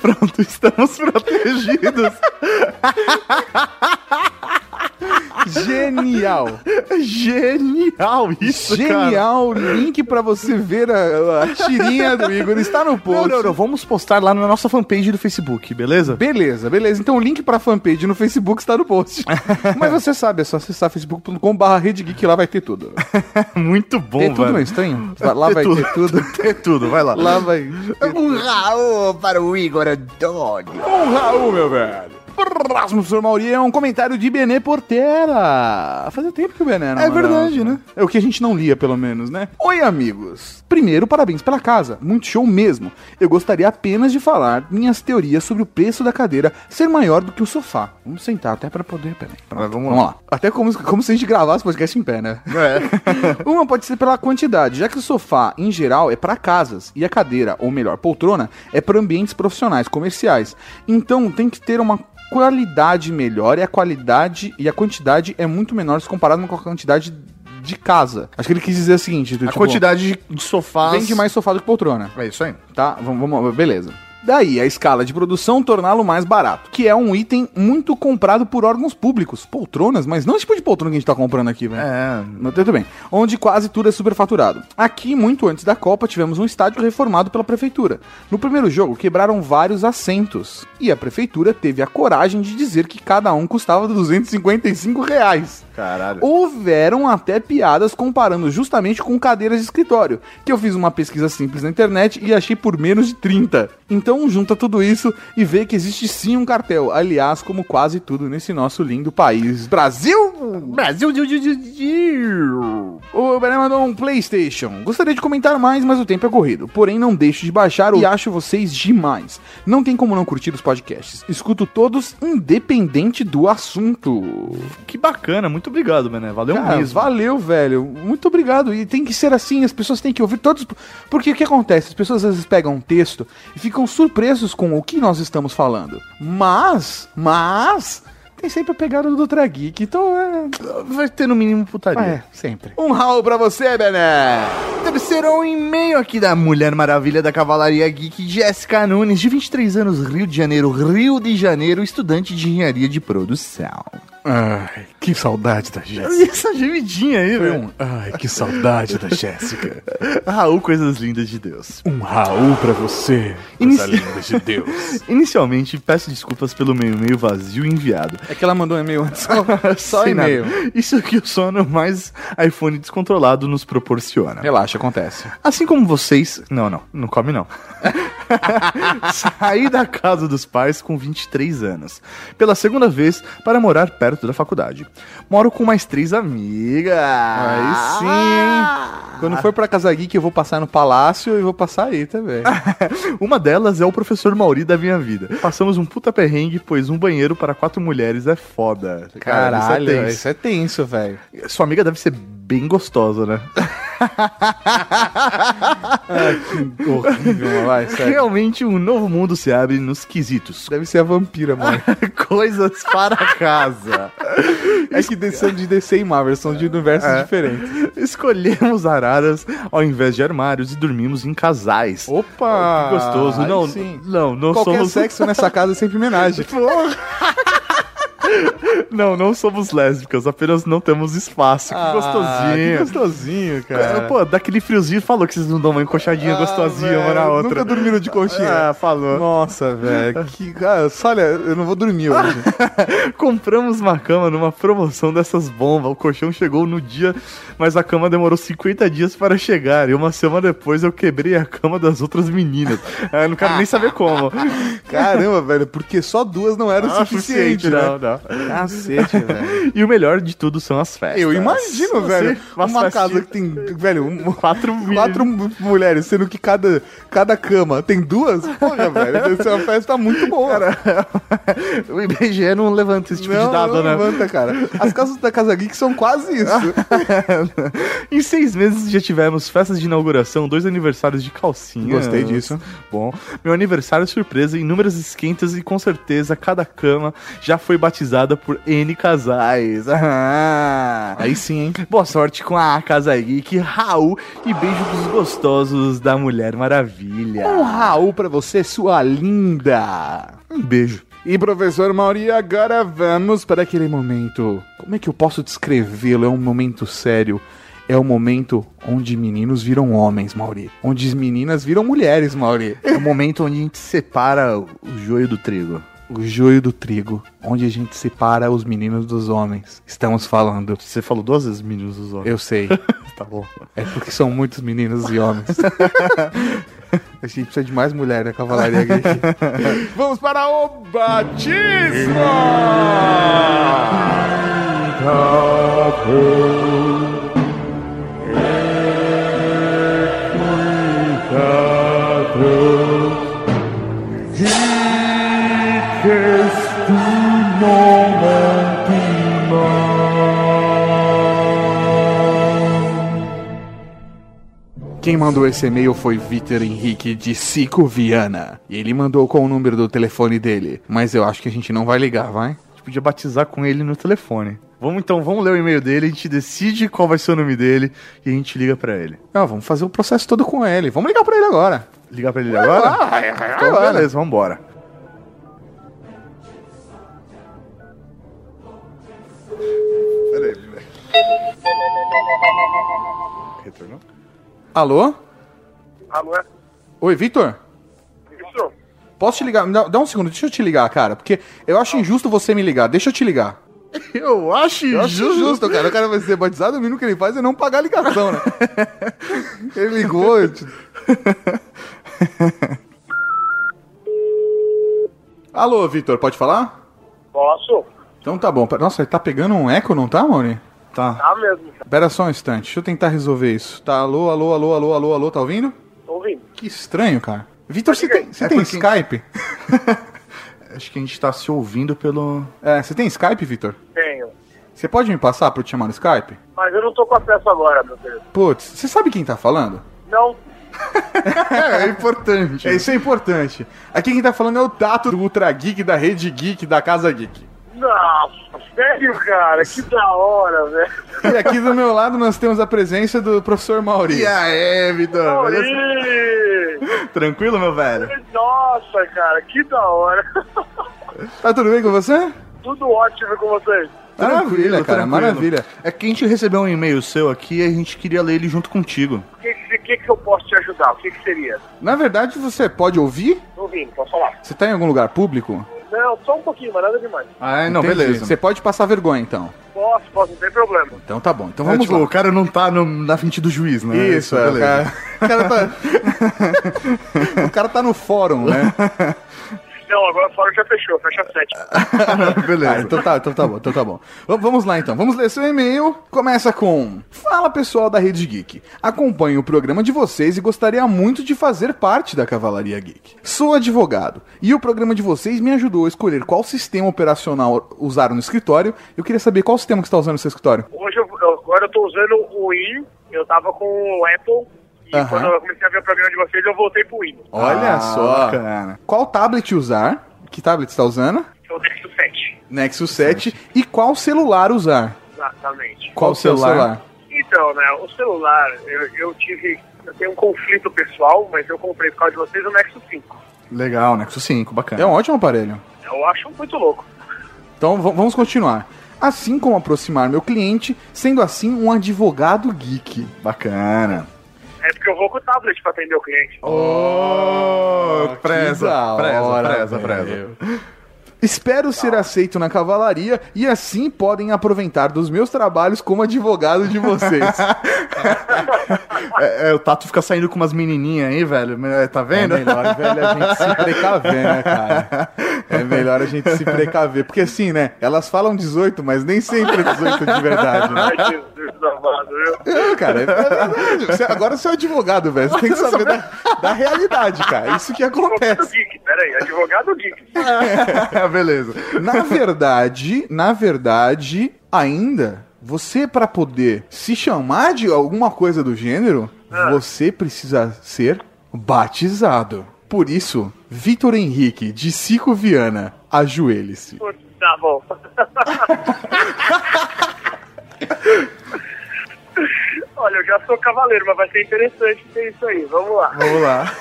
Pronto, estamos protegidos. Genial! Genial isso, Genial! Link pra você ver a, a tirinha do Igor está no post. Não, não, não, vamos postar lá na nossa fanpage do Facebook, beleza? Beleza, beleza. Então o link pra fanpage no Facebook está no post. Mas você sabe, é só acessar facebook.com.br redgeek lá vai ter tudo. Muito bom, Tem tudo, velho. meu estranho. Lá Ter vai tudo. ter tudo. Ter tudo, vai lá. Lá vai. Um Raul para o Igor Antônio. Um Raul, meu velho. Próximo, professor Mauri, é um comentário de Benê Portela. Fazia tempo que o Benê não É verdade, né? É o que a gente não lia, pelo menos, né? Oi, amigos. Primeiro, parabéns pela casa. Muito show mesmo. Eu gostaria apenas de falar minhas teorias sobre o preço da cadeira ser maior do que o sofá. Vamos sentar até pra poder... Peraí, pronto, vamos, lá. Até como, como se a gente gravasse podcast em pé, né? É. Uma pode ser pela quantidade, já que o sofá, em geral, é para casas e a cadeira, ou melhor, poltrona, é para ambientes profissionais, comerciais. Então tem que ter uma qualidade melhor e a qualidade e a quantidade é muito menor se comparado com a quantidade de casa. Acho que ele quis dizer o seguinte: do A quantidade de sofás... vende mais sofá do que poltrona. É isso aí. Tá? Vamos, vamos beleza. Daí a escala de produção torná-lo mais barato, que é um item muito comprado por órgãos públicos. Poltronas, mas não esse tipo de poltrona que a gente tá comprando aqui, velho. É. Mas tudo bem. Onde quase tudo é superfaturado. Aqui, muito antes da Copa, tivemos um estádio reformado pela prefeitura. No primeiro jogo, quebraram vários assentos. E a prefeitura teve a coragem de dizer que cada um custava 255 reais. Caralho. Houveram até piadas comparando justamente com cadeiras de escritório, que eu fiz uma pesquisa simples na internet e achei por menos de 30. Então junta tudo isso e vê que existe sim um cartel, aliás, como quase tudo nesse nosso lindo país. Brasil! Brasil. O Bené mandou um PlayStation. Gostaria de comentar mais, mas o tempo é corrido. Porém, não deixo de baixar e acho vocês demais. Não tem como não curtir os podcasts. Escuto todos, independente do assunto. Que bacana, muito obrigado, Bené. Valeu Cara, mesmo. valeu, velho. Muito obrigado. E tem que ser assim, as pessoas têm que ouvir todos. Porque o que acontece? As pessoas às vezes pegam um texto e ficam surpresos com o que nós estamos falando. Mas, mas, tem sempre a pegada do Ultra Geek. Então é. Vai ter no mínimo putaria. É, sempre. Um Raul pra você, Bené. Terceiro um e-mail aqui da Mulher Maravilha da Cavalaria Geek, Jéssica Nunes, de 23 anos, Rio de Janeiro, Rio de Janeiro, estudante de engenharia de produção. Ai, que saudade da E Jéssica. essa gemidinha aí, Foi velho. um, ai, que saudade da Jéssica. Raul, coisas lindas de Deus. Um Raul pra você, Inici- coisa linda de Deus. Inicialmente, peço desculpas pelo meu e-mail vazio enviado. É que ela mandou um e-mail antes, só, e-mail. Isso que o sono mais iPhone descontrolado nos proporciona. Relaxa, acontece. Assim como vocês. Não, não, não come não. Saí da casa dos pais com 23 anos. Pela segunda vez para morar perto da faculdade. Moro com mais três amigas. Aí sim, hein? Quando for pra Casa Geek, eu vou passar no Palácio e vou passar aí também. Uma delas é o professor Mauri da minha vida. Passamos um puta perrengue, pois um banheiro para quatro mulheres é foda. Cara, isso é Caralho, tenso. isso é tenso, velho. Sua amiga deve ser bem gostosa, né? Ai, que horrível, vai, sério. Realmente um novo mundo se abre nos quesitos. Deve ser a vampira, mano. Coisas para casa. É que são de DC e Marvel, são de universos É. diferentes. Escolhemos araras ao invés de armários e dormimos em casais. Opa! Que gostoso. Não, sim. não, não Qualquer somos... sexo nessa casa é sempre homenagem. Não, não somos lésbicas, apenas não temos espaço. Que Ah, gostosinho. Que gostosinho, cara. Pô, daquele friozinho falou que vocês não dão uma encoxadinha Ah, gostosinha uma na outra. Nunca dormiram de conchinha. Ah, falou. Nossa, velho. Que, cara, olha, eu não vou dormir hoje. Compramos uma cama numa promoção dessas bombas. O colchão chegou no dia, mas a cama demorou 50 dias para chegar. E uma semana depois eu quebrei a cama das outras meninas. Ah, Eu não quero nem saber como. Caramba, velho, porque só duas não era o Ah, suficiente, não, né? não. Cacete, velho. E o melhor de tudo são as festas. Eu imagino, Você- velho, uma festinhas- casa que tem, velho, um- Quatro, quatro mu- mulheres, sendo que cada, cada cama tem duas. Porra, velho, deve ser uma festa muito boa. O IBGE não levanta esse tipo não, de dado, não né? levanta, cara. As casas da Casa Geek são quase isso. em seis meses já tivemos festas de inauguração, dois aniversários de calcinha. Gostei disso. Bom, meu aniversário surpresa, inúmeras esquentas e com certeza cada cama já foi batizada por N casais. Ah, Aí sim, hein? Boa sorte com a Casa Geek, Raul e beijo dos gostosos da Mulher Maravilha. Um Raul pra você, sua linda. Um beijo. E professor Mauri, agora vamos para aquele momento. Como é que eu posso descrevê-lo? É um momento sério. É o momento onde meninos viram homens, Mauri. Onde as meninas viram mulheres, Mauri. É o momento onde a gente separa o joio do trigo. O joio do trigo, onde a gente separa os meninos dos homens. Estamos falando. Você falou duas vezes meninos dos homens. Eu sei. Tá bom. É porque são muitos meninos e homens. A gente precisa de mais mulher na cavalaria geek. Vamos para o batismo! Quem mandou esse e-mail foi Vitor Henrique de Cico Viana. E ele mandou com o número do telefone dele. Mas eu acho que a gente não vai ligar, vai? A gente podia batizar com ele no telefone. Vamos então, vamos ler o e-mail dele, a gente decide qual vai ser o nome dele e a gente liga pra ele. Não, vamos fazer o processo todo com ele. Vamos ligar pra ele agora. Ligar pra ele agora? Ah, então agora. beleza, vambora. Peraí, peraí. Retornou? Alô? Alô, é? Oi, Vitor? Isso? Posso te ligar? Dá, dá um segundo, deixa eu te ligar, cara. Porque eu acho injusto você me ligar. Deixa eu te ligar. Eu acho Eu acho injusto, cara. O cara vai ser batizado, o mínimo que ele faz é não pagar a ligação, né? ele ligou. eu te- Alô, Vitor, pode falar? Posso? Então tá bom. Nossa, ele tá pegando um eco, não tá, Mauri? Tá. Tá mesmo. Pera só um instante, deixa eu tentar resolver isso. Tá, alô, alô, alô, alô, alô, alô, tá ouvindo? Tô ouvindo. Que estranho, cara. Vitor, você tem, você É tem porque- Skype? Acho que a gente tá se ouvindo pelo. É, você tem Skype, Vitor? Tenho. Você pode me passar pra eu te chamar no Skype? Mas eu não tô com acesso agora, meu querido. Putz, você sabe quem tá falando? Não. É, é importante. É, isso é importante. Aqui quem tá falando é o Tato do Ultra Geek, da Rede Geek, da Casa Geek. Nossa, sério, cara? Que da hora, velho. E aqui do meu lado nós temos a presença do professor Mauri. E aí, Vitor? Tranquilo, meu velho? Nossa, cara, que da hora. Tá tudo bem com você? Tudo ótimo com vocês. Maravilha, cara, maravilha. É que a gente recebeu um e-mail seu aqui e a gente queria ler ele junto contigo. O que, que, que, eu posso te ajudar? O que, que seria? Na verdade, você pode ouvir? Tô ouvindo, posso falar? Você tá em algum lugar público? Não, só um pouquinho, mas nada demais. Ah, não, Entendi. beleza. Você pode passar vergonha, então. Posso, posso, não tem problema. Então tá bom. Então É, vamos tipo, lá. o cara não tá no- na frente do juiz, né? Isso, é, o cara, o cara tá... o cara tá no fórum, né? Não, agora fora já fechou, fecha sete. Beleza. Ah, então tá, então tá bom, então tá bom. Vamos lá então, vamos ler seu e-mail. Começa com: Fala pessoal da Rede Geek. Acompanho o programa de vocês e gostaria muito de fazer parte da Cavalaria Geek. Sou advogado e o programa de vocês me ajudou a escolher qual sistema operacional usar no escritório. Eu queria saber qual sistema que você está usando no seu escritório. Hoje, eu, agora eu tô usando o Win, eu tava com o Apple, e Aham. quando eu comecei a ver o programa de vocês, eu voltei pro Win. Olha Ah, só. bacana. Qual tablet usar? Que tablet você está usando? Eu Nexus 7. Nexus 7. E qual celular usar? Exatamente. Qual o seu celular? Então, né, o celular, eu, eu tive. Eu tenho um conflito pessoal, mas eu comprei por causa de vocês o Nexus 5. Legal, Nexus 5, bacana. É um ótimo aparelho. Eu acho muito louco. Então vamos continuar. Assim como aproximar meu cliente, sendo assim um advogado geek. Bacana. É porque eu vou com o tablet pra atender o cliente. Oh, preza, que da preza, hora, preza, velho. preza. Espero ser aceito na cavalaria e assim podem aproveitar dos meus trabalhos como advogado de vocês. É, é, o Tato fica saindo com umas menininhas aí, velho. é, Tá É vendo? melhor, velho, a gente se precaver, né, cara? É melhor a gente se precaver. Porque assim, né? Elas falam 18, mas nem sempre é 18 de verdade, né? Viu? É, cara, é verdade. Você- agora você é advogado, velho. Você tem que saber da, da realidade, cara. Isso que Advogado acontece. geek, peraí, advogado geek. Beleza. Na verdade, na verdade, ainda, você para poder se chamar de alguma coisa do gênero, você precisa ser batizado. Por isso, Vitor Henrique de Cico Viana, ajoelhe-se. Putz, Tá bom. Olha, eu já sou cavaleiro, mas vai ser interessante ter isso aí. Vamos lá. Vamos lá.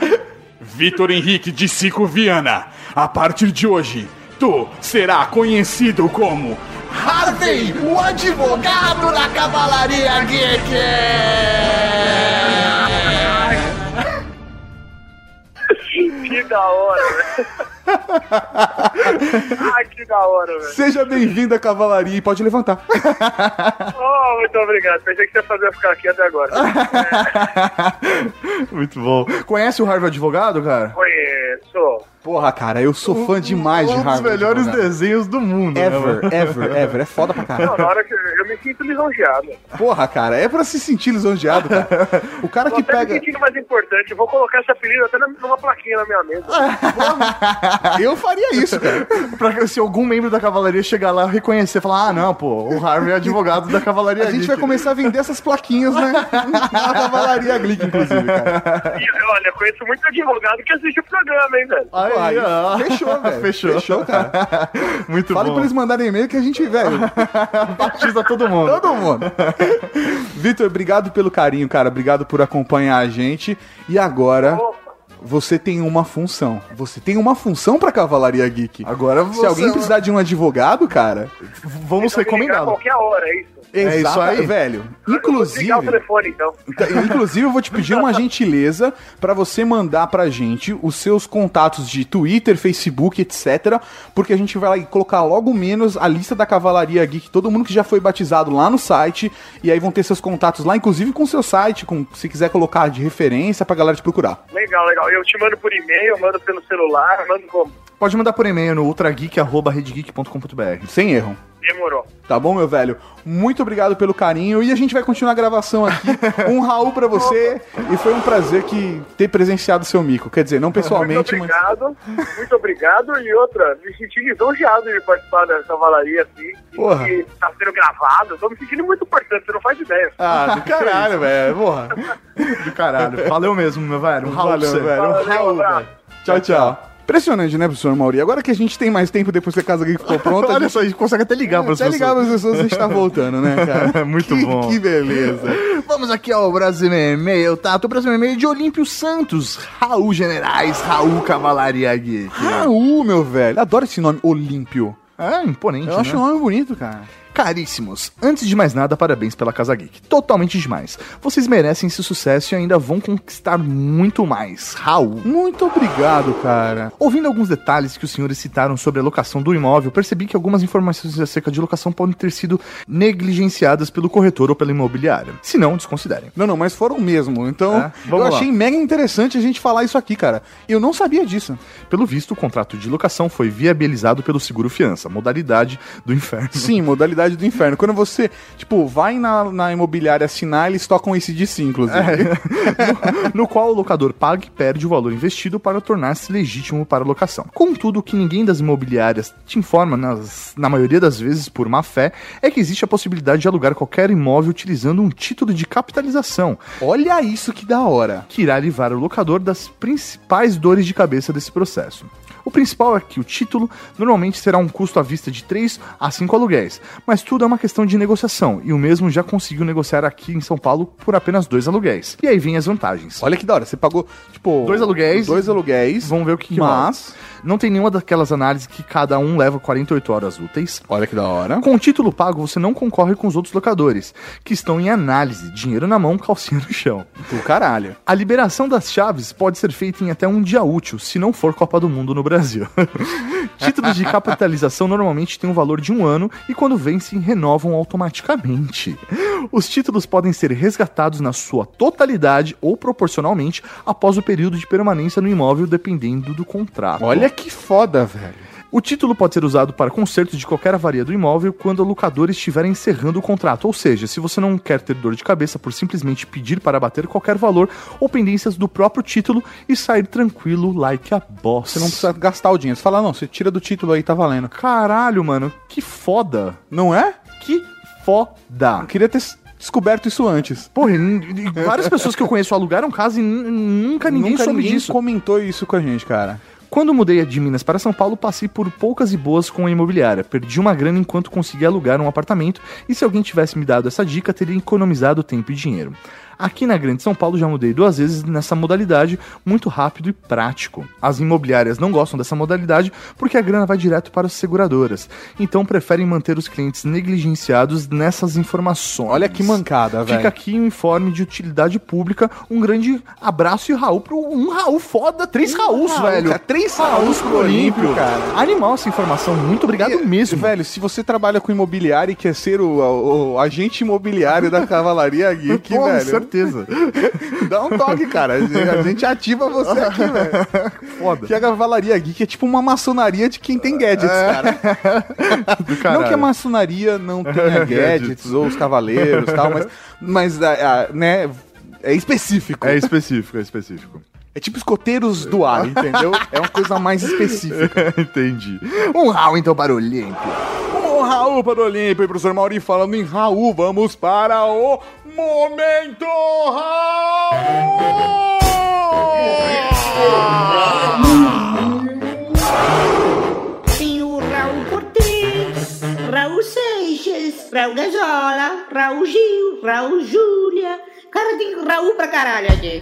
Vitor Henrique de Cico Viana, a partir de hoje, tu será conhecido como Harvey, o advogado da Cavalaria Geek! Que da hora, velho. Ai, que da hora, velho. Seja bem-vindo à Cavalaria e pode levantar. Oh, muito obrigado. Pensei que você ia fazer ficar aqui até agora. Muito bom. Conhece o Harvey Advogado, cara? Conheço. Porra, cara, eu sou fã demais de Um dos melhores desenhos do mundo. né, Ever, mano? ever, ever. É foda pra Não, caralho. na hora que eu, me sinto lisonjeado. Porra, cara, é pra se sentir lisonjeado, cara. O cara Tô que até me pega. sentindo mais importante. Eu vou colocar esse apelido até numa plaquinha na minha mesa. Eu faria isso, cara. pra se algum membro da cavalaria chegar lá e reconhecer, falar, ah, não, pô, o Harvey é advogado da cavalaria A gente vai Geek." começar a vender essas plaquinhas, né? Na Cavalaria Glick, inclusive, cara. E, olha, conheço muito advogado que assiste o programa, hein, velho. Aí, Pô, aí, ó. Fechou, velho. Fechou. Fechou, cara. Muito Fale bom. pra eles mandarem e-mail que a gente, velho. Batiza todo mundo. Todo mundo. Vitor, obrigado pelo carinho, cara. Obrigado por acompanhar a gente. E agora. Você tem uma função. Você tem uma função pra Cavalaria Geek. Agora Se você- alguém precisar de um advogado, cara, Vamos recomendá-lo. qualquer hora, é isso. É isso aí. velho. Eu vou desligar o Inclusive, telefone, então. Inclusive, eu vou te pedir uma gentileza pra você mandar pra gente os seus contatos de Twitter, Facebook, etc. Porque a gente vai colocar logo menos a lista da Cavalaria Geek, todo mundo que já foi batizado lá no site. E aí vão ter seus contatos lá, inclusive com o seu site, com, se quiser colocar de referência pra galera te procurar. Legal, legal. Eu te mando por e-mail, eu mando pelo celular, mando como? Pode mandar por e-mail no ultrageek.redgeek.com.br. Sem erro. Demorou. Tá bom, meu velho? Muito obrigado pelo carinho e a gente vai continuar a gravação aqui. Um Raul pra você e foi um prazer que ter presenciado seu mico. Quer dizer, não pessoalmente, Muito mas. obrigado, muito obrigado. E outra, me senti lisonjeado de participar da cavalaria, assim. Porra. E tá sendo gravado. Tô me sentindo muito importante, você não faz ideia. Ah, do caralho, velho. Porra. Do caralho. Valeu mesmo, meu velho. Um Raul Valeu, você. velho. Um Valeu, Raul, abraço. velho. Tchau, tchau. Impressionante, né, professor Mauri? Agora que a gente tem mais tempo depois que a Casa Geek ficou pronta, a Olha gente só, a gente consegue até ligar para as até pessoas. ligar as pessoas, a gente tá voltando, né, cara? Muito que, bom. Que beleza. Vamos aqui ao Brasil e-mail, tá? O Brasil e-mail de Olímpio Santos, Raul Generais, Raul Cavalaria Geek. Raul, meu velho. Adoro esse nome, Olímpio. É, imponente, Eu acho né? um nome bonito, cara. Caríssimos, antes de mais nada, parabéns pela Casa Geek. Totalmente demais. Vocês merecem esse sucesso e ainda vão conquistar muito mais. Raul. Muito obrigado, cara. Ouvindo alguns detalhes que os senhores citaram sobre a locação do imóvel, percebi que algumas informações acerca de locação podem ter sido negligenciadas pelo corretor ou pela imobiliária. Se não, desconsiderem. Não, não, mas foram mesmo. Então, É, eu lá. achei mega interessante a gente falar isso aqui, cara. Eu não sabia disso. Pelo visto, o contrato de locação foi viabilizado pelo seguro fiança, modalidade do inferno. Sim, modalidade do inferno. Quando você, tipo, vai na, na imobiliária assinar, eles tocam esse DC, inclusive. no qual o locador paga e perde o valor investido para tornar-se legítimo para a locação. Contudo, o que ninguém das imobiliárias te informa, nas- na maioria das vezes por má fé, é que existe a possibilidade de alugar qualquer imóvel utilizando um título de capitalização. Olha isso que da hora. Que irá livrar o locador das principais dores de cabeça desse processo. O principal é que o título normalmente será um custo à vista de 3 a 5 aluguéis, mas tudo é uma questão de negociação, e o mesmo já conseguiu negociar aqui em São Paulo por apenas dois aluguéis. E aí vem as vantagens. Olha que da hora. Você pagou, tipo, Dois aluguéis. Dois aluguéis. Vamos ver o que, que Mas- rola. Não tem nenhuma daquelas análises que cada um leva 48 horas úteis. Olha que da hora. Com o título pago, você não concorre com os outros locadores, que estão em análise, dinheiro na mão, calcinha no chão. Do caralho. A liberação das chaves pode ser feita em até um dia útil, se não for Copa do Mundo no Brasil. Títulos de capitalização normalmente têm um valor de um ano e quando vencem, renovam automaticamente. Os títulos podem ser resgatados na sua totalidade ou proporcionalmente após o período de permanência no imóvel, dependendo do contrato. Olha que foda, velho. O título pode ser usado para conserto de qualquer avaria do imóvel quando o locador estiver encerrando o contrato, ou seja, se você não quer ter dor de cabeça por simplesmente pedir para abater qualquer valor ou pendências do próprio título e sair tranquilo like a boss. Você não precisa gastar o dinheiro. Você fala, não, você tira do título aí, tá valendo. Caralho, mano, que foda. Não é? Que foda. Eu queria ter descoberto isso antes. Porra, várias pessoas que eu conheço alugaram casa e nunca ninguém Nunca soube ninguém disso. comentou isso com a gente, cara. Quando mudei de Minas para São Paulo, passei por poucas e boas com a imobiliária. Perdi uma grana enquanto consegui alugar um apartamento e se alguém tivesse me dado essa dica, teria economizado tempo e dinheiro. Aqui na Grande São Paulo já mudei duas vezes nessa modalidade, muito rápido e prático. As imobiliárias não gostam dessa modalidade porque a grana vai direto para as seguradoras, então preferem manter os clientes negligenciados nessas informações. Olha que mancada, velho. Fica aqui um informe de utilidade pública. Um grande abraço e Raul pro um Raul foda, três Raúls, Raul, velho. cara, três Raúls pro Olímpio, cara. Animal essa informação, muito obrigado E, mesmo. Velho, se você trabalha com imobiliário e quer ser o, o- o agente imobiliário da Cavalaria Geek, velho. Certeza. Dá um toque, cara. A gente ativa você aqui, velho. Foda. Que a Cavalaria Geek é tipo uma maçonaria de quem tem gadgets, cara. Do Não que a maçonaria não tenha gadgets ou os cavaleiros e tal, mas, mas né, é específico. É específico, é específico. É tipo escoteiros do ar, entendeu? É uma coisa mais específica. Entendi. Um Raul então para o Olímpio. Um Raul para o Olímpio e professor Mauri falando em Raul, vamos para o Momento Tem o Raul Cortez, Raul Seixas, Raul Gazola, Raul Gil, Raul Júlia. Cara, tem Raul pra caralho aqui.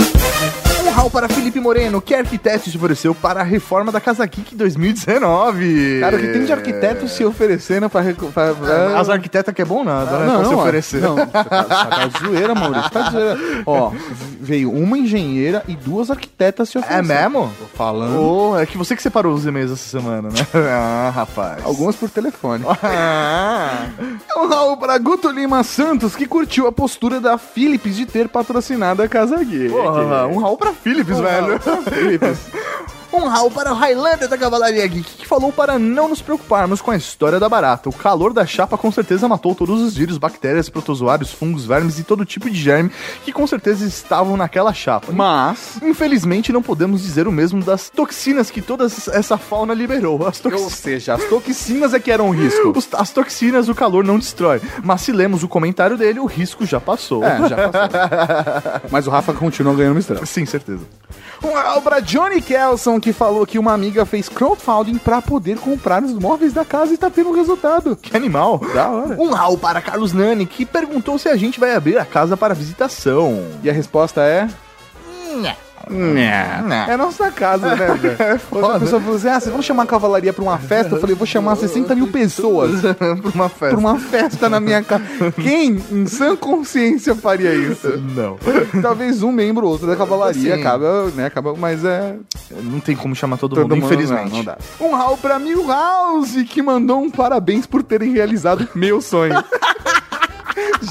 Um Raul para Felipe Moreno, que arquiteto se ofereceu para a reforma da Casa Geek 2019. Cara, o que tem de arquiteto se oferecendo pra... pra- pra- As arquitetas que é bom nada, né? Não, pra se oferecer. Não, você tá, tá de zoeira, Maurício. Tá de zoeira. Ó, veio uma engenheira e duas arquitetas se É oferecendo. mesmo? Tô falando. Oh, é que você que separou os e-mails essa semana, né? ah, rapaz. Algumas por telefone. Ah. Um Raul para Guto Lima Santos, que curtiu a postura da Philips de ter patrocinado a Casa Geek. Porra, um Raul pra Philips, Um velho. Raul pra Philips. Um Raul para o Highlander da Cavalaria Geek, que falou para não nos preocuparmos com a história da barata. O calor da chapa com certeza matou todos os vírus, bactérias, protozoários, fungos, vermes e todo tipo de germe que com certeza estavam naquela chapa. Mas, Infelizmente, não podemos dizer o mesmo das toxinas que toda essa fauna liberou. As ou toxinas. seja, as toxinas é que eram um risco. Os- as toxinas o calor não destrói. Mas se lemos o comentário dele, o risco já passou. É, já passou. Mas o Rafa continua ganhando uma estrela. Sim, certeza. Um para Johnny Kelson, que falou que uma amiga fez crowdfunding pra poder comprar os móveis da casa e tá tendo resultado. Que animal. Da hora. Um Raul para Carlos Nani, que perguntou se a gente vai abrir a casa para visitação. E a resposta é... É nossa casa, né, velho? É Outra pessoa falou assim: ah, vocês vão chamar a cavalaria pra uma festa? Eu falei, vou chamar 60 mil pessoas pra uma festa. pra uma festa na minha casa. Quem, em sã consciência, faria isso? Não. Talvez um membro ou outro da cavalaria Sim. acaba, né? Acaba, mas é. Não tem como chamar todo, Todo mundo, mundo, infelizmente. não, não dá. Um Raul pra Milhouse, que mandou um parabéns por terem realizado meu sonho.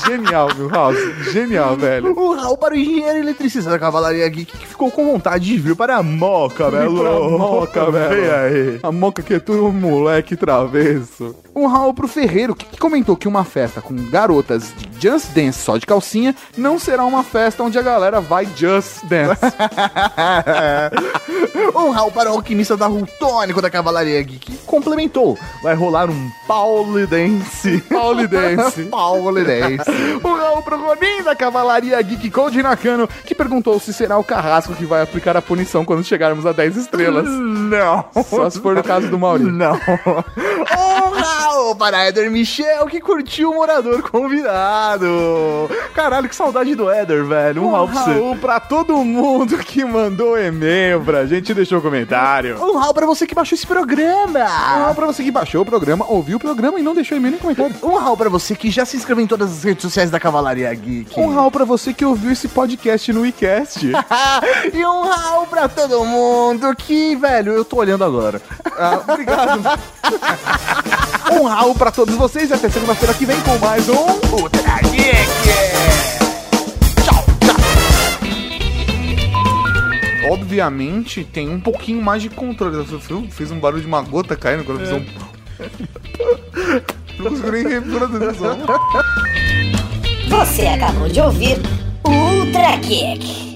Genial, Milhouse. Genial, velho. Um Raul para o engenheiro eletricista da Cavalaria Geek que ficou com vontade de vir para a Moca, velho. Moca, velho. Vem aí. A moca que é tudo um moleque travesso. Um Raul pro Ferreiro, que, que comentou que uma festa com garotas de Just Dance só de calcinha não será uma festa onde a galera vai Just Dance. um Raul para o alquimista da Rutônico da Cavalaria Geek complementou. Vai rolar um Paulidense. Paulidense. Paulidense. um Raul pro Ronin da Cavalaria Geek Code Nakano, que perguntou se será o Carrasco que vai aplicar a punição quando chegarmos a 10 estrelas. Não. Só se for no caso do Maurício. Não. Raul para Éder Michel que curtiu o morador convidado. Caralho, que saudade do Éder, velho. Um, Um Raul pra você. Raul pra todo mundo que mandou e-mail pra gente e deixou comentário. Um Raul pra você que baixou esse programa. Um Raul pra você que baixou o programa, ouviu o programa e não deixou e-mail nem comentário. Um Raul pra você que já se inscreveu em todas as redes sociais da Cavalaria Geek. Um Raul pra você que ouviu esse podcast no WeCast. e um Raul pra todo mundo que, velho, eu tô olhando agora. Ah, obrigado. um Raul pra todos vocês e até segunda-feira que vem com mais um Ultra. Obviamente tem um pouquinho mais de controle. Eu fiz- um barulho de uma gota caindo quando eu fiz um. Não consigo nem reproduzir o. Você acabou de ouvir Ultra Kick.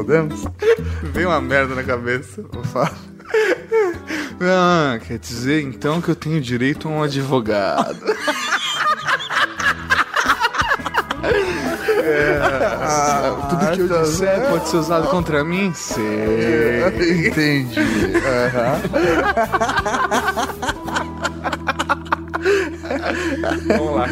Podemos? Veio uma merda na cabeça. Vou falar. Ah, quer dizer então que eu tenho direito a um advogado. Ah, tudo que eu disser pode ser usado contra mim? Sei. Entendi. Vamos lá.